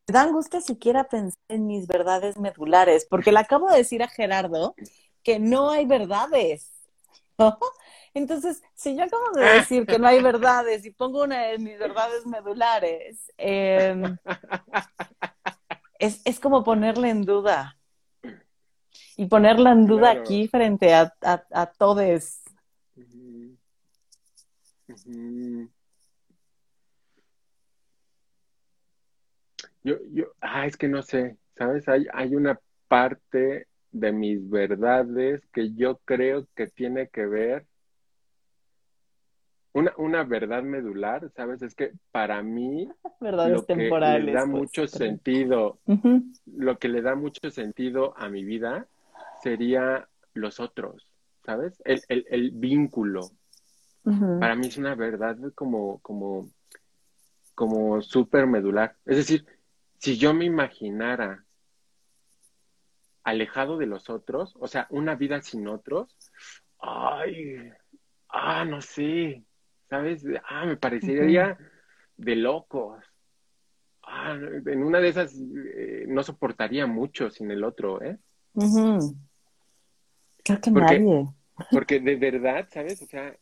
Me da angustia siquiera pensar en mis verdades medulares, porque le acabo de decir a Gerardo que no hay verdades. Entonces, si yo acabo de decir que no hay verdades y pongo una de mis verdades medulares, em, es, como ponerle en duda. Y ponerla en duda aquí frente a, a, todos. Yo, yo, ah, es que no sé, ¿sabes? Hay, hay una parte de mis verdades que yo creo que tiene que ver una, una verdad medular, ¿sabes? Es que para mí Verdades lo que le da pues, mucho sentido, lo que le da mucho sentido a mi vida sería los otros, ¿sabes? El, el, el vínculo. Para mí es una verdad como, como, como súper medular. Es decir, si yo me imaginara alejado de los otros, o sea, una vida sin otros, ay, ah, no sé, ¿sabes? Ah, me parecería de locos. Ah, en una de esas eh, no soportaría mucho sin el otro, ¿eh? Creo que nadie. Porque de verdad, ¿sabes? O sea,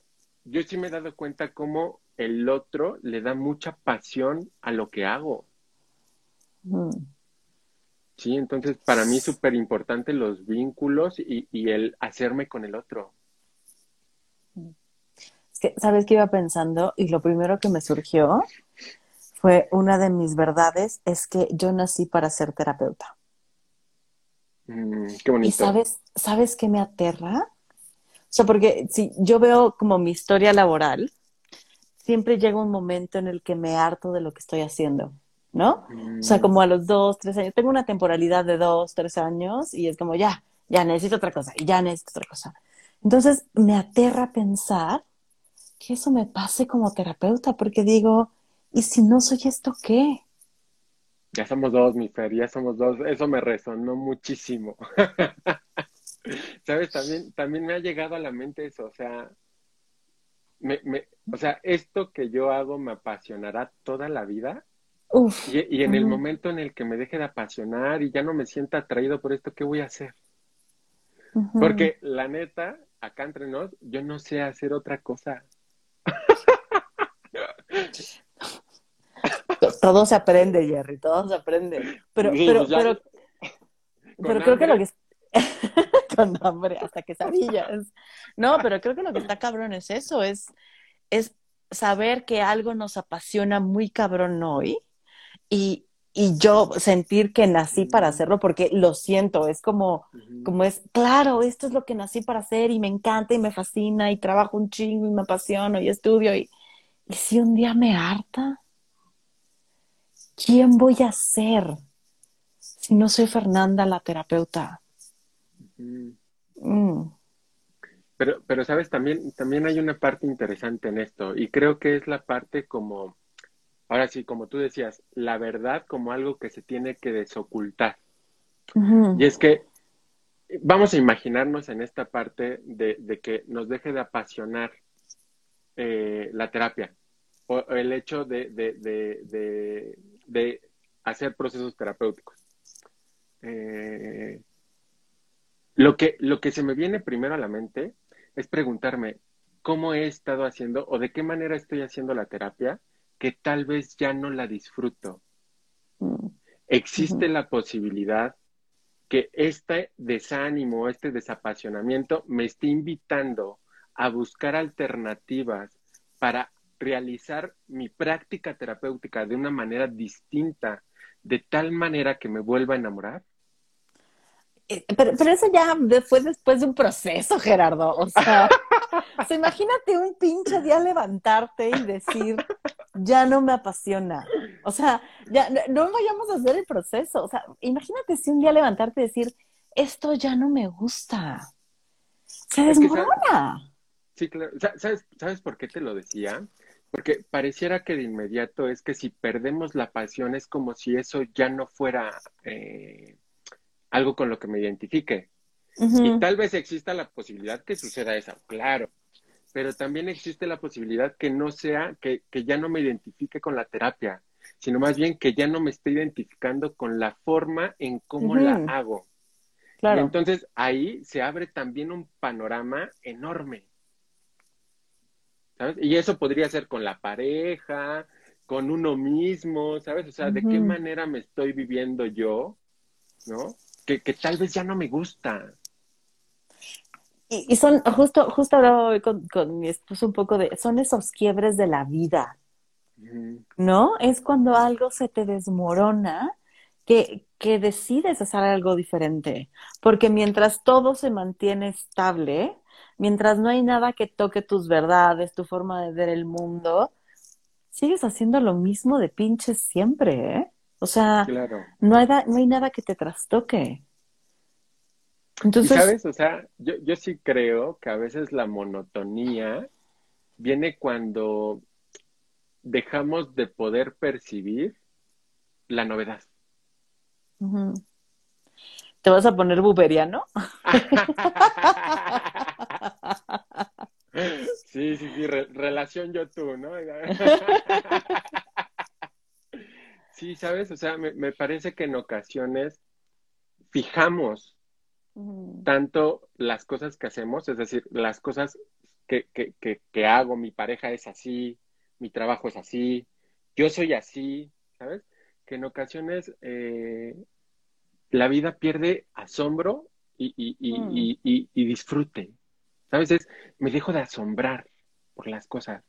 yo sí me he dado cuenta cómo el otro le da mucha pasión a lo que hago. Sí, entonces para mí es súper importante los vínculos y, y el hacerme con el otro. ¿sabes qué iba pensando? Y lo primero que me surgió fue una de mis verdades, es que yo nací para ser terapeuta. Mm, qué bonito. Y sabes, ¿sabes qué me aterra? O sea, porque si yo veo como mi historia laboral, siempre llega un momento en el que me harto de lo que estoy haciendo, ¿no? O sea, como a los dos, tres años, tengo una temporalidad de dos, tres años y es como, ya, ya necesito otra cosa, y ya necesito otra cosa. Entonces, me aterra pensar que eso me pase como terapeuta, porque digo, ¿y si no soy esto qué? Ya somos dos, mi Fer, ya somos dos. Eso me resonó muchísimo. ¿Sabes? También, también me ha llegado a la mente eso, o sea, me, me, o sea, esto que yo hago me apasionará toda la vida. Uf, y, y, en el momento en el que me deje de apasionar y ya no me sienta atraído por esto, ¿qué voy a hacer? Porque la neta, acá entre nos, yo no sé hacer otra cosa. todo se aprende, Jerry, todo se aprende. Pero, Sí, pero, pues ya- pero, creo que lo que es con hambre, hasta quesadillas. No, pero creo que lo que está cabrón es eso, es, es saber que algo nos apasiona muy cabrón hoy y, y yo sentir que nací para hacerlo porque lo siento, es como, como es, claro, esto es lo que nací para hacer y me encanta y me fascina y trabajo un chingo y me apasiono y estudio y, y si un día me harta, ¿quién voy a ser si no soy Fernanda la terapeuta? Mm, Pero, pero sabes, también, también hay una parte interesante en esto, y creo que es la parte como, ahora sí, como tú decías, la verdad como algo que se tiene que desocultar. Y es que vamos a imaginarnos en esta parte de, de que nos deje de apasionar eh, la terapia o, o el hecho de, de, de, hacer procesos terapéuticos. Eh, lo que, lo que se me viene primero a la mente es preguntarme cómo he estado haciendo o de qué manera estoy haciendo la terapia que tal vez ya no la disfruto. mm, Existe la posibilidad que este desánimo, este desapasionamiento me esté invitando a buscar alternativas para realizar mi práctica terapéutica de una manera distinta, de tal manera que me vuelva a enamorar. Eh, Pero, pero eso ya fue después de un proceso, Gerardo. O sea, o sea, imagínate un pinche día levantarte y decir, ya no me apasiona. O sea, ya no, no vayamos a hacer el proceso. O sea, imagínate si un día levantarte y decir, esto ya no me gusta. Se Es que, ¿sabes? desmorona. Sí, claro. Sa- ¿Sabes, ¿Sabes por qué te lo decía? Porque pareciera que de inmediato es que si perdemos la pasión es como si eso ya no fuera eh, algo con lo que me identifique. Y tal vez exista la posibilidad que suceda eso, claro. Pero también existe la posibilidad que no sea, que, que ya no me identifique con la terapia, sino más bien que ya no me esté identificando con la forma en cómo la hago. Y Claro. entonces ahí se abre también un panorama enorme. ¿Sabes? Y eso podría ser con la pareja, con uno mismo, ¿sabes? O sea, ¿de qué manera me estoy viviendo yo? ¿No? Que, que tal vez ya no me gusta. Y, y son, justo, justo hablaba hoy con, con mi esposo un poco de, son esos quiebres de la vida. ¿no? Es cuando algo se te desmorona que, que decides hacer algo diferente. Porque mientras todo se mantiene estable, mientras no hay nada que toque tus verdades, tu forma de ver el mundo, sigues haciendo lo mismo de pinches siempre, ¿eh? O sea, Claro. no hay, da- no hay nada que te trastoque. Entonces, sabes, o sea, yo, yo sí creo que a veces la monotonía viene cuando dejamos de poder percibir la novedad. ¿te vas a poner buberiano? Sí, sí, sí, re- relación yo tú, ¿no? Sí, sabes, o sea, me, me parece que en ocasiones fijamos tanto las cosas que hacemos, es decir, las cosas que, que, que, que hago, mi pareja es así, mi trabajo es así, yo soy así, ¿sabes? Que en ocasiones eh, la vida pierde asombro y, y, y, Mm. y, y- y disfrute, ¿sabes? Es, me dejo de asombrar por las cosas.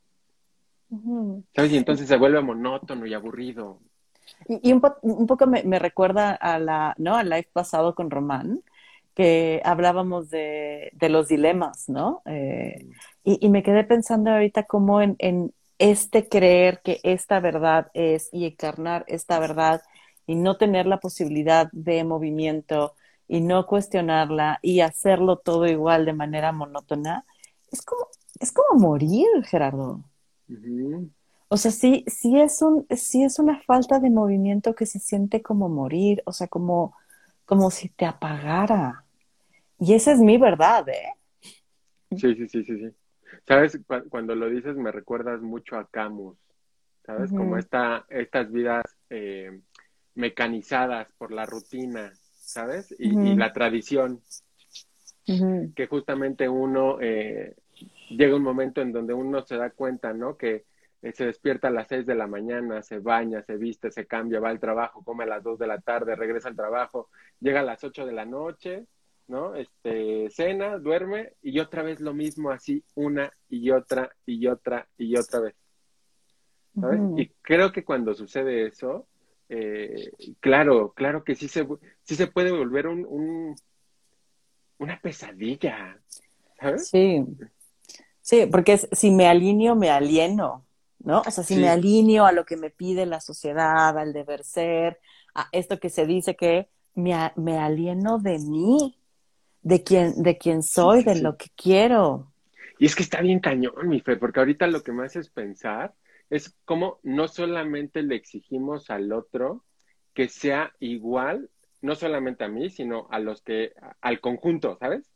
¿sabes? Y entonces se vuelve monótono y aburrido. Y, y un, po- un poco me, me recuerda a la, ¿no? Al live pasado con Román, que hablábamos de, de los dilemas, ¿no? Eh, y, y me quedé pensando ahorita cómo en, en, este creer que esta verdad es y encarnar esta verdad y no tener la posibilidad de movimiento y no cuestionarla y hacerlo todo igual de manera monótona, es como, es como morir, Gerardo. O sea, sí, sí es un, sí es una falta de movimiento que se siente como morir, o sea, como, como si te apagara. Y esa es mi verdad, ¿eh? Sí, sí, sí, sí, sí. Sabes, cuando lo dices me recuerdas mucho a Camus, ¿sabes? Como esta, estas vidas eh, mecanizadas por la rutina, ¿sabes? Y, la tradición, que justamente uno eh, llega un momento en donde uno se da cuenta, ¿no? Que eh, se despierta a las seis de la mañana, se baña, se viste, se cambia, va al trabajo, come a las dos de la tarde, regresa al trabajo, llega a las ocho de la noche, ¿no? Este, cena, duerme y otra vez lo mismo así, una y otra y otra y otra vez. ¿Sabes? Y creo que cuando sucede eso, eh, claro, claro que sí se, sí se puede volver un, una pesadilla, ¿sabes? Sí, sí, porque si me alineo, me alieno, ¿no? O sea, si me alineo a lo que me pide la sociedad, al deber ser, a esto que se dice que me, me alieno de mí, de quién, de quién soy, de lo que quiero. Y es que está bien cañón, mi fe, porque ahorita lo que me hace es pensar es como no solamente le exigimos al otro que sea igual, no solamente a mí, sino a los que, al conjunto, ¿sabes?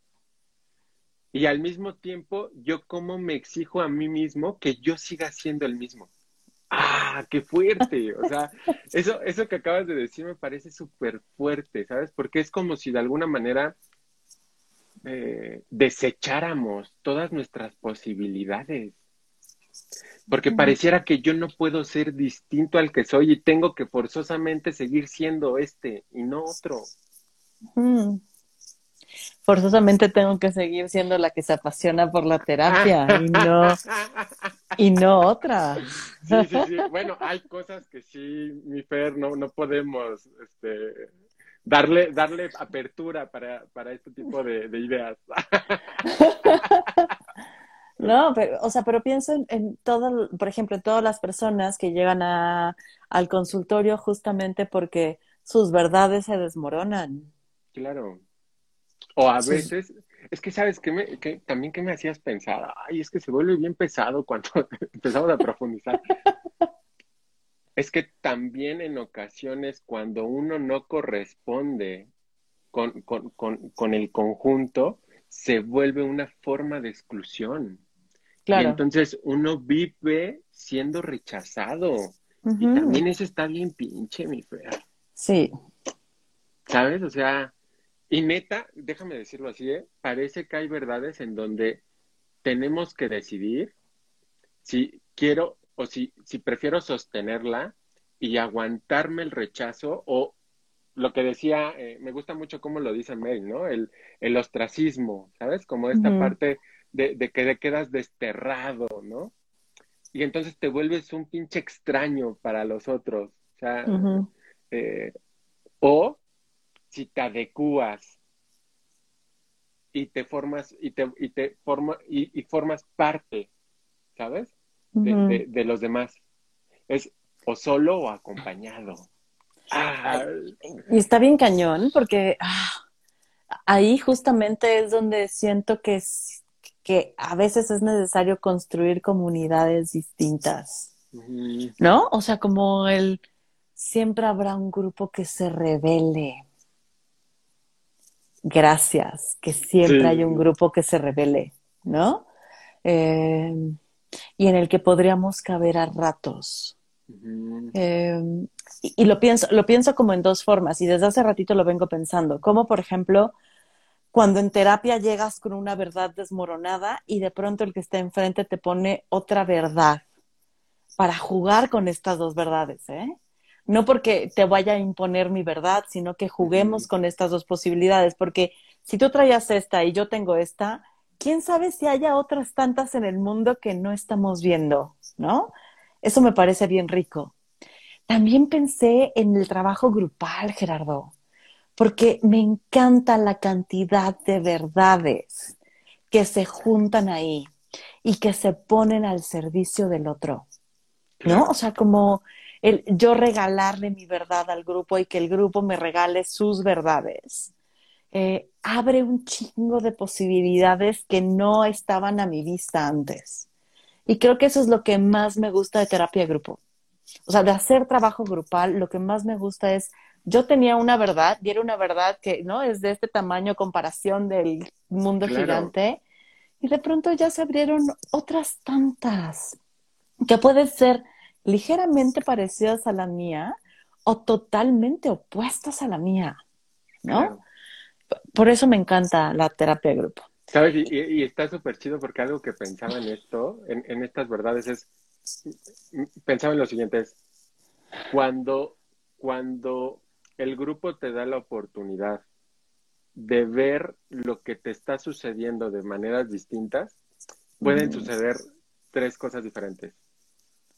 Y al mismo tiempo, yo como me exijo a mí mismo que yo siga siendo el mismo. ¡Ah, qué fuerte! O sea, eso, eso que acabas de decir me parece súper fuerte, ¿sabes? Porque es como si de alguna manera eh, desecháramos todas nuestras posibilidades porque pareciera que yo no puedo ser distinto al que soy y tengo que forzosamente seguir siendo este y no otro. Forzosamente tengo que seguir siendo la que se apasiona por la terapia y no, y no otra. Sí, sí, sí. Bueno, hay cosas que sí, mi Fer, no, no podemos este, darle, darle apertura para, para este tipo de, de ideas. No, pero, o sea, pero pienso en, todo, por ejemplo, en todas las personas que llegan a, al consultorio justamente porque sus verdades se desmoronan. Claro. O a veces, es que sabes que, me, que también que me hacías pensar, ay, es que se vuelve bien pesado cuando empezamos a profundizar. es que también en ocasiones cuando uno no corresponde con, con, con, con el conjunto, se vuelve una forma de exclusión. Y entonces uno vive siendo rechazado. Y también eso está bien pinche, mi fea. Sí. ¿Sabes? O sea, y neta, déjame decirlo así, ¿eh? parece que hay verdades en donde tenemos que decidir si quiero o si, si prefiero sostenerla y aguantarme el rechazo o lo que decía, eh, me gusta mucho cómo lo dice Mel, ¿no? El, el ostracismo, ¿sabes? Como esta parte de, que te quedas desterrado, ¿no? Y entonces te vuelves un pinche extraño para los otros. O sea, eh, o si te adecuas y te formas y te, y te forma, y, formas parte, ¿sabes? De, los demás. Es o solo o acompañado. Y está bien cañón porque ah, ahí justamente es donde siento que que a veces es necesario construir comunidades distintas, ¿no? O sea, como el, siempre habrá un grupo que se revele. Gracias, que siempre hay un grupo que se revele, ¿no? Eh, y en el que podríamos caber a ratos. Eh, y, y, lo pienso, lo pienso como en dos formas, y desde hace ratito lo vengo pensando, como por ejemplo cuando en terapia llegas con una verdad desmoronada y de pronto el que está enfrente te pone otra verdad para jugar con estas dos verdades, ¿eh? No porque te vaya a imponer mi verdad, sino que juguemos con estas dos posibilidades, porque si tú traías esta y yo tengo esta, quién sabe si haya otras tantas en el mundo que no estamos viendo, ¿no? Eso me parece bien rico. También pensé en el trabajo grupal, Gerardo porque me encanta la cantidad de verdades que se juntan ahí y que se ponen al servicio del otro. ¿no? O sea, como el yo regalarle mi verdad al grupo y que el grupo me regale sus verdades. Eh, abre un chingo de posibilidades que no estaban a mi vista antes. Y creo que eso es lo que más me gusta de terapia de grupo. O sea, de hacer trabajo grupal, lo que más me gusta es, yo tenía una verdad, y era una verdad que, ¿no? Es de este tamaño, comparación del mundo gigante, y de pronto ya se abrieron otras tantas, que pueden ser ligeramente parecidas a la mía o totalmente opuestas a la mía, ¿no? Por eso me encanta la terapia de grupo. ¿Sabes? Y, está súper chido porque algo que pensaba en esto, en, estas verdades, es, pensaba en lo siguiente, es cuando, cuando el grupo te da la oportunidad de ver lo que te está sucediendo de maneras distintas, pueden suceder tres cosas diferentes.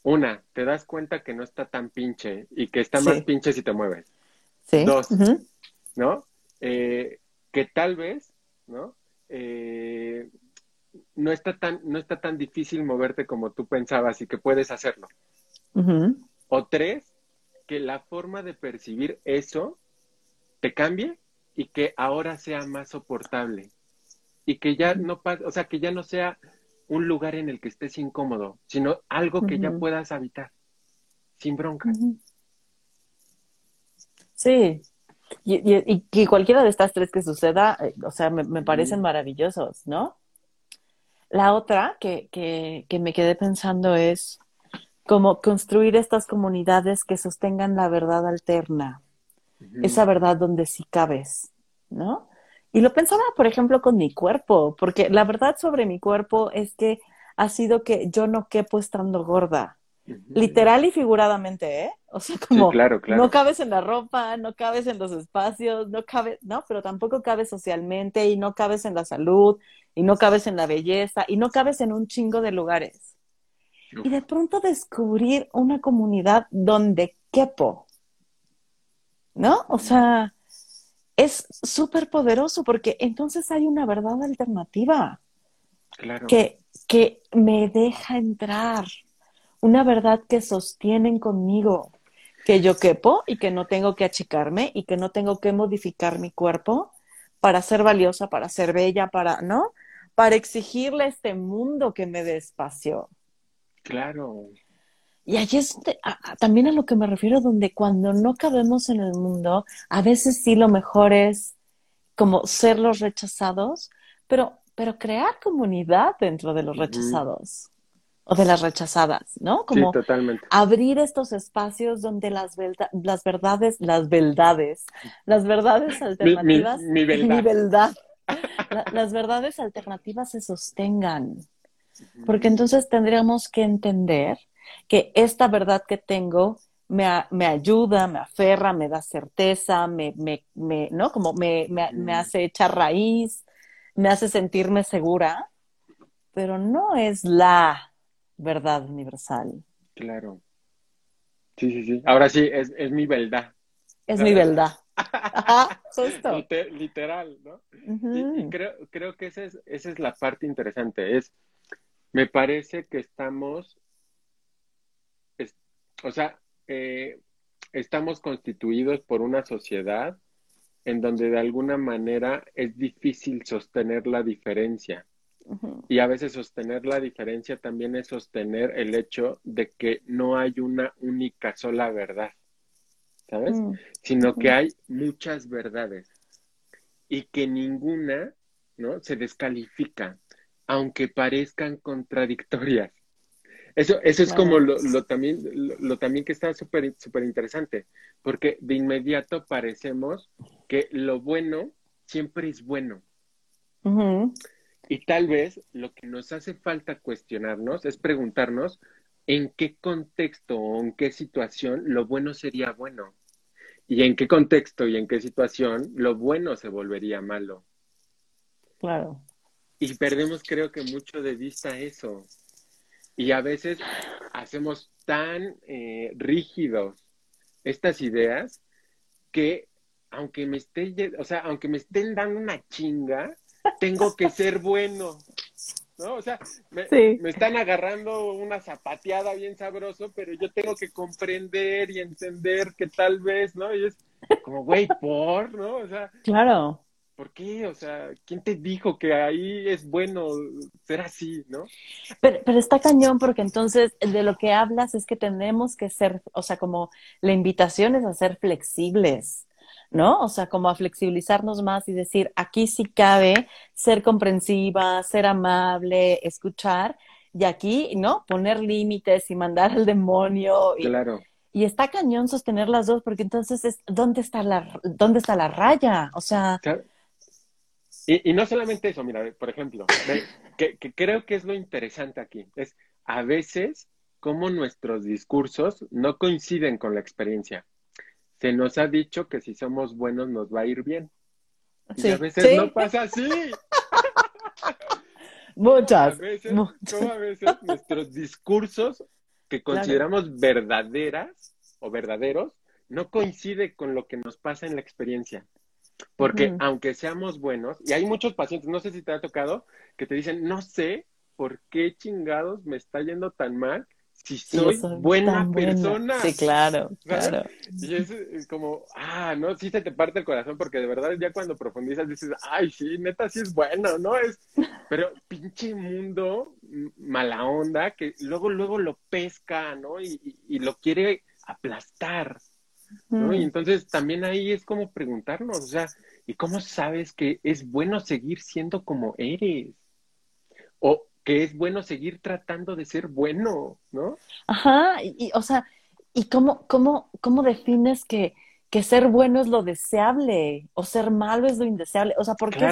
Una, te das cuenta que no está tan pinche y que está más pinche si te mueves. Sí. Dos, ¿no? Eh, que tal vez, ¿no? Eh, no está tan, no está tan difícil moverte como tú pensabas y que puedes hacerlo. O tres, que la forma de percibir eso te cambie y que ahora sea más soportable. Y que ya no o sea, que ya no sea un lugar en el que estés incómodo, sino algo que ya puedas habitar, sin bronca. Sí, y, y, cualquiera de estas tres que suceda, eh, o sea, me, parecen maravillosos, ¿no? La otra que, que, que me quedé pensando es como construir estas comunidades que sostengan la verdad alterna, esa verdad donde sí cabes, ¿no? Y lo pensaba, por ejemplo, con mi cuerpo, porque la verdad sobre mi cuerpo es que ha sido que yo no quepo estando gorda. Literal y figuradamente, ¿eh? O sea, como no cabes en la ropa, no cabes en los espacios, no cabes, no, pero tampoco cabes socialmente y no cabes en la salud y no cabes en la belleza y no cabes en un chingo de lugares. Y de pronto descubrir una comunidad donde quepo, ¿no? O sea, es súper poderoso porque entonces hay una verdad alternativa que, que me deja entrar una verdad que sostienen conmigo, que yo quepo y que no tengo que achicarme y que no tengo que modificar mi cuerpo para ser valiosa, para ser bella, para, ¿no? Para exigirle a este mundo que me dé espacio. Claro. Y allí es también a lo que me refiero, donde cuando no cabemos en el mundo, a veces sí lo mejor es como ser los rechazados, pero, pero crear comunidad dentro de los rechazados o de las rechazadas, ¿no? Como abrir estos espacios donde las, las verdades, las verdades, las verdades alternativas, mi, verdad. las verdades alternativas se sostengan. Porque entonces tendríamos que entender que esta verdad que tengo me, me ayuda, me aferra, me da certeza, me, me, me ¿no? Como me, me, me hace echar raíz, me hace sentirme segura, pero no es la verdad universal. Claro. Sí, sí, sí. Ahora sí, es, es mi verdad. Es mi verdad. justo. literal, ¿no? y, creo, creo que esa es, esa es la parte interesante. Es, me parece que estamos, o sea, eh, estamos constituidos por una sociedad en donde de alguna manera es difícil sostener la diferencia. Y a veces sostener la diferencia también es sostener el hecho de que no hay una única sola verdad, ¿sabes? Mm. Sino que hay muchas verdades y que ninguna, ¿no? Se descalifica, aunque parezcan contradictorias. Eso, eso es como lo, también, lo, también que está súper super interesante, porque de inmediato parecemos que lo bueno siempre es bueno. Y tal vez lo que nos hace falta cuestionarnos es preguntarnos en qué contexto o en qué situación lo bueno sería bueno. Y en qué contexto y en qué situación lo bueno se volvería malo. Claro. Y perdemos creo que mucho de vista eso. Y a veces hacemos tan eh, rígidos estas ideas que aunque me esté, o sea, aunque me estén dando una chinga, tengo que ser bueno. ¿no? O sea, me, me, están agarrando una zapateada bien sabroso, pero yo tengo que comprender y entender que tal vez, ¿no? Y es como, güey, por, ¿no? O sea, claro. ¿Por qué? O sea, ¿quién te dijo que ahí es bueno ser así, no? Pero, pero está cañón porque entonces de lo que hablas es que tenemos que ser, o sea, como la invitación es a ser flexibles, ¿no? O sea, como a flexibilizarnos más y decir, aquí sí cabe ser comprensiva, ser amable, escuchar, y aquí, ¿no? Poner límites y mandar al demonio. Y, claro. Y está cañón sostener las dos, porque entonces es, ¿dónde está la, dónde está la raya? O sea... Y, no solamente eso, mira, por ejemplo, que, creo que es lo interesante aquí, es a veces cómo nuestros discursos no coinciden con la experiencia. Se nos ha dicho que si somos buenos nos va a ir bien. y a veces no pasa así. Muchas. A veces, a veces nuestros discursos que consideramos verdaderas o verdaderos no coinciden con lo que nos pasa en la experiencia. Porque aunque seamos buenos, y hay muchos pacientes, no sé si te ha tocado, que te dicen, no sé por qué chingados me está yendo tan mal si soy, buena persona. Sí, claro, claro. Y es, como, ah, no, sí se te parte el corazón porque de verdad ya cuando profundizas dices, ay, sí, neta, sí es bueno, ¿no? Es, pero pinche mundo mala onda que luego, luego lo pesca, ¿no? Y, y lo quiere aplastar. ¿No? Y entonces también ahí es como preguntarnos, o sea, ¿y cómo sabes que es bueno seguir siendo como eres? O que es bueno seguir tratando de ser bueno, ¿no? Ajá, y, o sea, ¿y cómo, cómo, cómo defines que, que ser bueno es lo deseable o ser malo es lo indeseable? O sea, ¿por qué,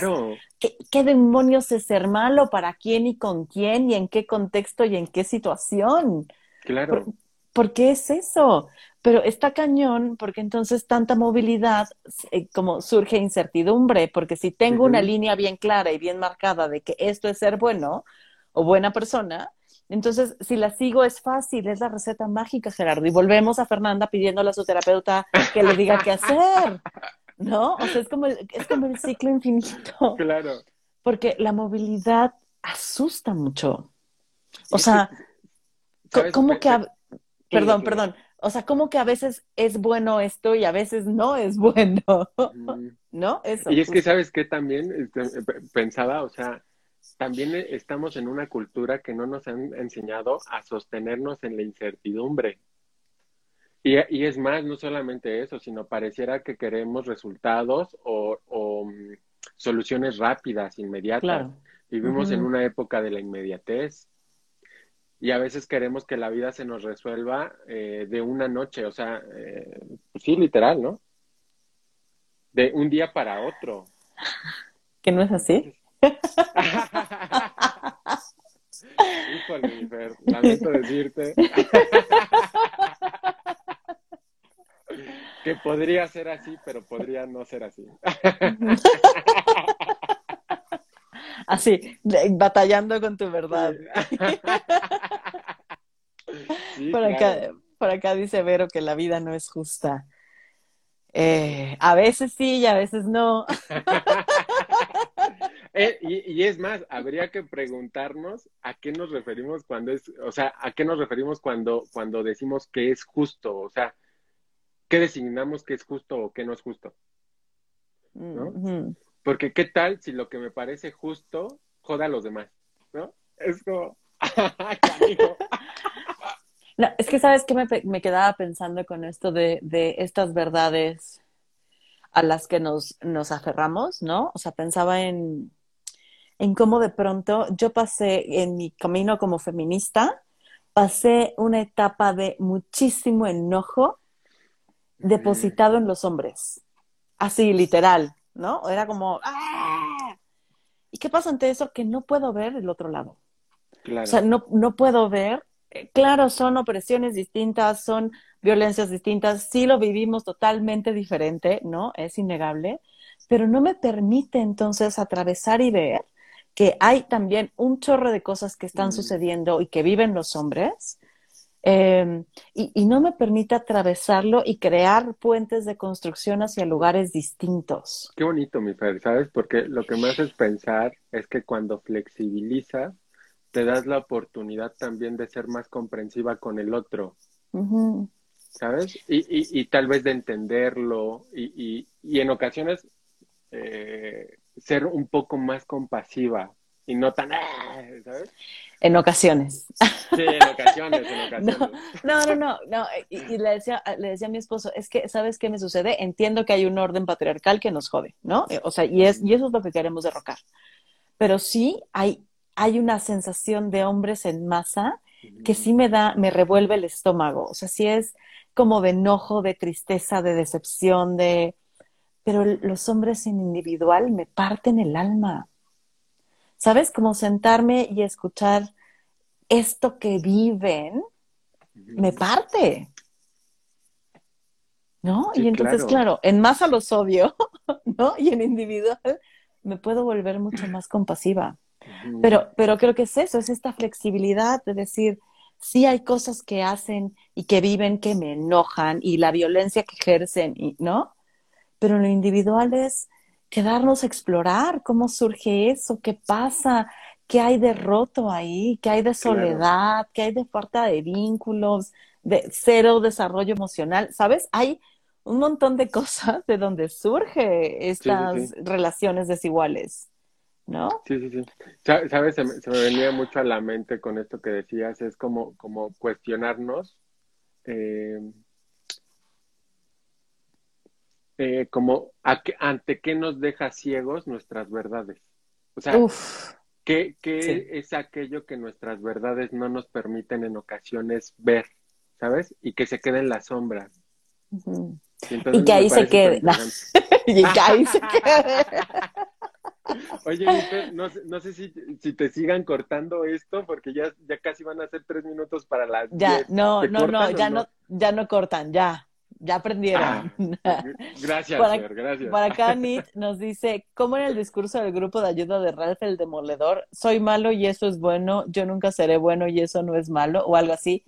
¿qué, ¿qué, demonios es ser malo? ¿Para quién y con quién? ¿Y en qué contexto y en qué situación? Claro. ¿Por, qué es eso? Pero está cañón porque entonces tanta movilidad, eh, como surge incertidumbre, porque si tengo una línea bien clara y bien marcada de que esto es ser bueno o buena persona, entonces si la sigo es fácil, es la receta mágica, Gerardo. Y volvemos a Fernanda pidiéndole a su terapeuta que le diga qué hacer, ¿no? O sea, es como el, es como el ciclo infinito. Claro. Porque la movilidad asusta mucho. O sea, ¿cómo que... Perdón, perdón o sea, como que a veces es bueno esto y a veces no es bueno, ¿no? Eso. Y es que, ¿sabes qué? También este, pensaba, o sea, también estamos en una cultura que no nos han enseñado a sostenernos en la incertidumbre. Y, y es más, no solamente eso, sino pareciera que queremos resultados o, mm, soluciones rápidas, inmediatas. Vivimos en una época de la inmediatez y a veces queremos que la vida se nos resuelva eh, de una noche, o sea, eh, pues sí, literal, ¿no? De un día para otro. ¿Que no es así? Híjole, Fer, lamento decirte que podría ser así, pero podría no ser así. Así, batallando con tu verdad. por, acá, por acá dice Vero que la vida no es justa. Eh, a veces sí y a veces no. Eh, y, es más, habría que preguntarnos a qué nos referimos cuando es, o sea, a qué nos referimos cuando, cuando decimos que es justo, o sea, qué designamos que es justo o qué no es justo. ¿no? Porque qué tal si lo que me parece justo joda a los demás, ¿no? Es como... no, es que sabes que me, quedaba pensando con esto de, estas verdades a las que nos, nos aferramos, ¿no? O sea, pensaba en, en cómo de pronto yo pasé en mi camino como feminista, pasé una etapa de muchísimo enojo depositado en los hombres, así literal, ¿no? Era como, ¡ah! ¿Y qué pasa ante eso? Que no puedo ver el otro lado. Claro. O sea, no, no puedo ver. Eh, claro, son opresiones distintas, son violencias distintas, sí lo vivimos totalmente diferente, ¿no? Es innegable, pero no me permite entonces atravesar y ver que hay también un chorro de cosas que están mm. sucediendo y que viven los hombres Em, y, no me permite atravesarlo y crear puentes de construcción hacia lugares distintos. Qué bonito, mi Fer, ¿sabes? Porque lo que me haces pensar es que cuando flexibilizas, te das la oportunidad también de ser más comprensiva con el otro. ¿Sabes? Y, y, y, tal vez de entenderlo y, y en ocasiones eh, ser un poco más compasiva y no tan, ah", ¿sabes? En ocasiones. Sí, en ocasiones, en ocasiones. No, no, no, no. Y, le, decía, le decía a mi esposo, es que, ¿sabes qué me sucede? Entiendo que hay un orden patriarcal que nos jode, ¿no? O sea, y, es, y eso es lo que queremos derrocar. Pero sí hay, hay una sensación de hombres en masa que sí me da, me revuelve el estómago. O sea, sí es como de enojo, de tristeza, de decepción, de... Pero los hombres en individual me parten el alma. ¿Sabes? Como sentarme y escuchar esto que viven, me parte. ¿No? y entonces, claro. en masa los odio, ¿no? Y en individual me puedo volver mucho más compasiva. Pero, pero creo que es eso, es esta flexibilidad de decir, sí hay cosas que hacen y que viven que me enojan y la violencia que ejercen, ¿no? Pero en lo individual es quedarnos a explorar cómo surge eso, qué pasa, qué hay de roto ahí, qué hay de soledad, qué hay de falta de vínculos, de cero desarrollo emocional, ¿sabes? Hay un montón de cosas de donde surge estas relaciones desiguales, ¿no? Sí, sí, sí. Sabes, se me, venía mucho a la mente con esto que decías, es como, como cuestionarnos eh, eh, como ante qué nos deja ciegos nuestras verdades. O sea, ¿qué, es aquello que nuestras verdades no nos permiten en ocasiones ver, ¿sabes? Y que se quede en la sombra. y, que ahí se quede. y que ahí se quede. Oye, no, no sé si, si, te sigan cortando esto, porque ya, ya casi van a ser tres minutos para las. Ya, no, no, no, ya no? ya no cortan, ya ya aprendieron. Ah, gracias, para, gracias. Para acá, Nit nos dice, ¿cómo era el discurso del grupo de ayuda de Ralph el Demoledor? Soy malo y eso es bueno, yo nunca seré bueno y eso no es malo, o algo así.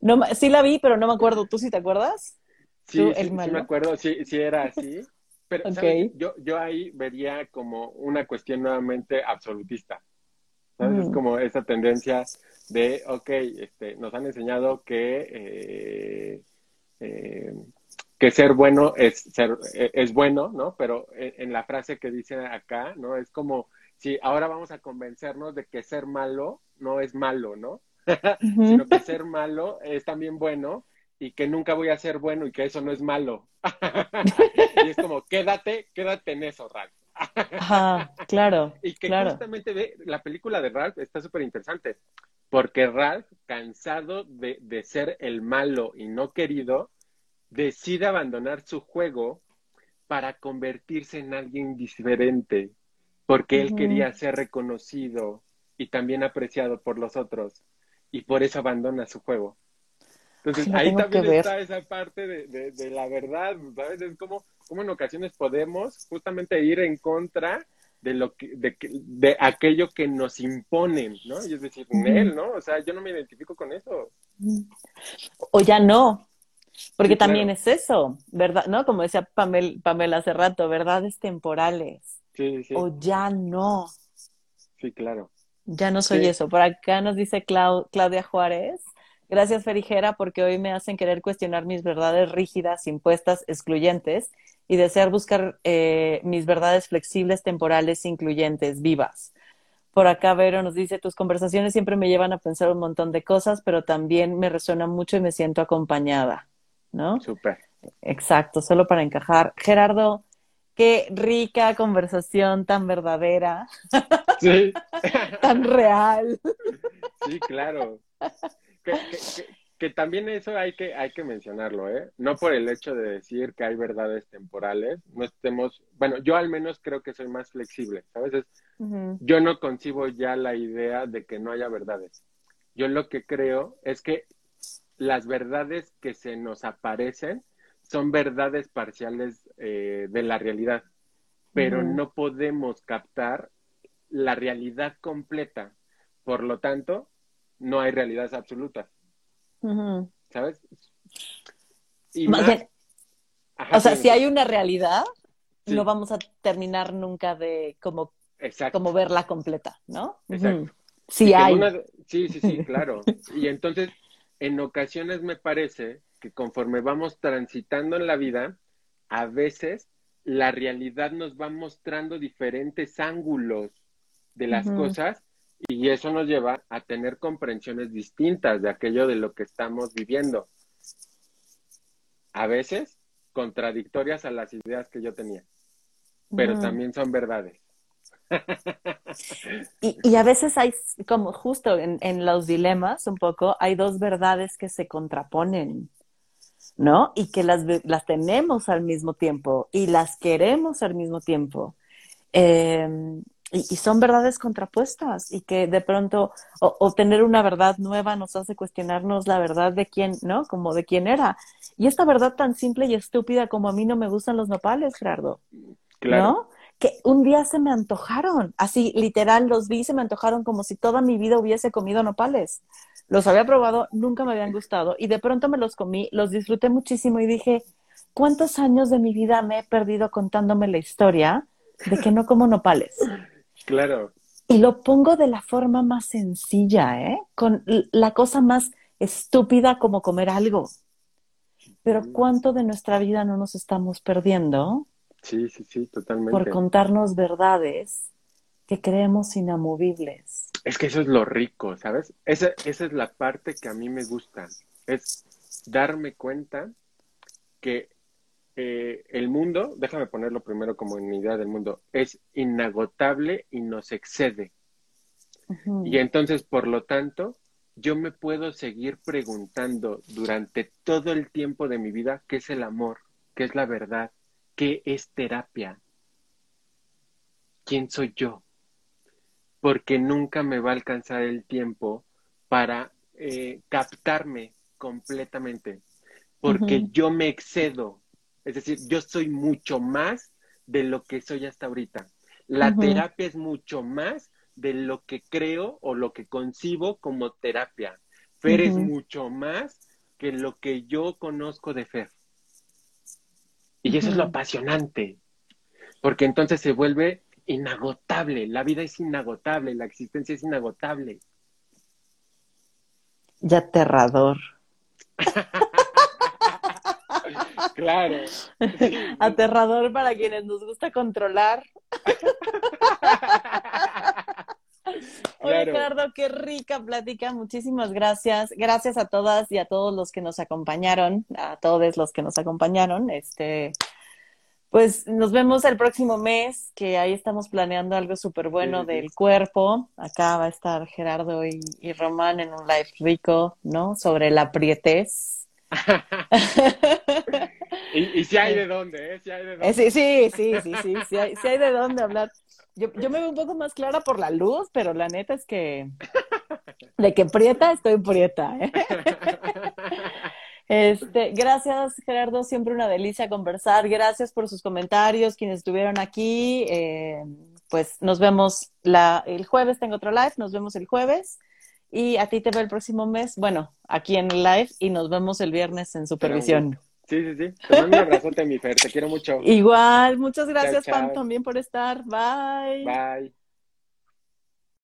No, sí la vi, pero no me acuerdo. ¿Tú sí te acuerdas? Sí, sí, me acuerdo, sí, sí era así. Pero Yo, yo ahí vería como una cuestión nuevamente absolutista. ¿Sabes? Es como esa tendencia de, ok, este, nos han enseñado que... Eh, eh, que ser bueno es ser e, es bueno, ¿no? Pero en, la frase que dice acá, ¿no? Es como si ahora vamos a convencernos de que ser malo no es malo, ¿no? Sino que ser malo es también bueno y que nunca voy a ser bueno y que eso no es malo. y es como, quédate, quédate en eso, Ralph. Ajá, claro. Y que claro. justamente ve, la película de Ralph está súper interesante, porque Ralph, cansado de, de ser el malo y no querido, decide abandonar su juego para convertirse en alguien diferente, porque él quería ser reconocido y también apreciado por los otros, y por eso abandona su juego. Entonces, ahí también está esa parte de, de, la verdad, ¿sabes? Es como, como en ocasiones podemos justamente ir en contra de lo que, de, de aquello que nos imponen, ¿no? Y es decir, él, ¿no? O sea, yo no me identifico con eso. O ya no, porque también es eso, ¿verdad? ¿No? Como decía Pamela, hace rato, verdades temporales. Sí, sí. O ya no. Sí, claro. Ya no soy eso. Por acá nos dice Claudia Juárez. Gracias, Ferijera, porque hoy me hacen querer cuestionar mis verdades rígidas, impuestas, excluyentes, y desear buscar eh, mis verdades flexibles, temporales, incluyentes, vivas. Por acá Vero nos dice, tus conversaciones siempre me llevan a pensar un montón de cosas, pero también me resuena mucho y me siento acompañada. ¿no? Súper. Exacto, solo para encajar. Gerardo, qué rica conversación tan verdadera. Sí. tan real. Sí, claro. Que, también eso hay que, hay que mencionarlo, ¿eh? No por el hecho de decir que hay verdades temporales, no estemos, bueno, yo al menos creo que soy más flexible, ¿sabes? Yo no concibo ya la idea de que no haya verdades. Yo lo que creo es que las verdades que se nos aparecen son verdades parciales eh, de la realidad, pero no podemos captar la realidad completa. Por lo tanto, no hay realidades absolutas. ¿Sabes? o sea, si hay una realidad, no vamos a terminar nunca de como, como verla completa, ¿no? Exacto. Sí hay. Sí, sí, sí, claro. Y entonces, en ocasiones me parece que conforme vamos transitando en la vida, a veces la realidad nos va mostrando diferentes ángulos de las cosas y eso nos lleva a tener comprensiones distintas de aquello de lo que estamos viviendo. A veces contradictorias a las ideas que yo tenía, pero también son verdades. Y, a veces hay, como justo en, en, los dilemas, un poco, hay dos verdades que se contraponen, ¿no? Y que las, las tenemos al mismo tiempo y las queremos al mismo tiempo. Em, y, son verdades contrapuestas y que de pronto obtener una verdad nueva nos hace cuestionarnos la verdad de quién, ¿no? Como de quién era. Y esta verdad tan simple y estúpida como a mí no me gustan los nopales, Gerardo. Claro. ¿No? Que un día se me antojaron, así literal los vi y se me antojaron como si toda mi vida hubiese comido nopales. Los había probado, nunca me habían gustado y de pronto me los comí, los disfruté muchísimo y dije, ¿cuántos años de mi vida me he perdido contándome la historia de que no como nopales? Claro. Y lo pongo de la forma más sencilla, ¿eh? Con la cosa más estúpida como comer algo. Pero ¿cuánto de nuestra vida no nos estamos perdiendo? Sí, sí, sí, totalmente. Por contarnos verdades que creemos inamovibles. Es que eso es lo rico, ¿sabes? Esa, esa es la parte que a mí me gusta. Es darme cuenta que eh, el mundo, déjame ponerlo primero como en idea del mundo, es inagotable y nos excede. Y entonces, por lo tanto, yo me puedo seguir preguntando durante todo el tiempo de mi vida qué es el amor, qué es la verdad, qué es terapia, quién soy yo, porque nunca me va a alcanzar el tiempo para eh, captarme completamente, porque yo me excedo es decir, yo soy mucho más de lo que soy hasta ahorita. La terapia es mucho más de lo que creo o lo que concibo como terapia. Fer es mucho más que lo que yo conozco de Fer. Y eso es lo apasionante, porque entonces se vuelve inagotable, la vida es inagotable, la existencia es inagotable. Y aterrador. Claro. Aterrador para quienes nos gusta controlar. Oye, Gerardo, qué rica plática. Muchísimas gracias. Gracias a todas y a todos los que nos acompañaron, a todos los que nos acompañaron. Este, pues nos vemos el próximo mes, que ahí estamos planeando algo súper bueno del cuerpo. Acá va a estar Gerardo y, y Román en un live rico, ¿no? Sobre la prietez. y, si hay de dónde, ¿eh? Si hay de dónde. Sí, sí, sí, sí, sí, sí hay, hay de dónde hablar. Yo, yo, me veo un poco más clara por la luz, pero la neta es que de que prieta estoy prieta. ¿eh? Este, gracias Gerardo, siempre una delicia conversar. Gracias por sus comentarios, quienes estuvieron aquí. Eh, pues nos vemos la, el jueves, tengo otro live, nos vemos el jueves. Y a ti te veo el próximo mes, bueno, aquí en el live y nos vemos el viernes en supervisión. Sí, sí, sí. Te mando un abrazote, mi Fer. Te quiero mucho. Igual, muchas gracias, Pam, también por estar. Bye. Bye.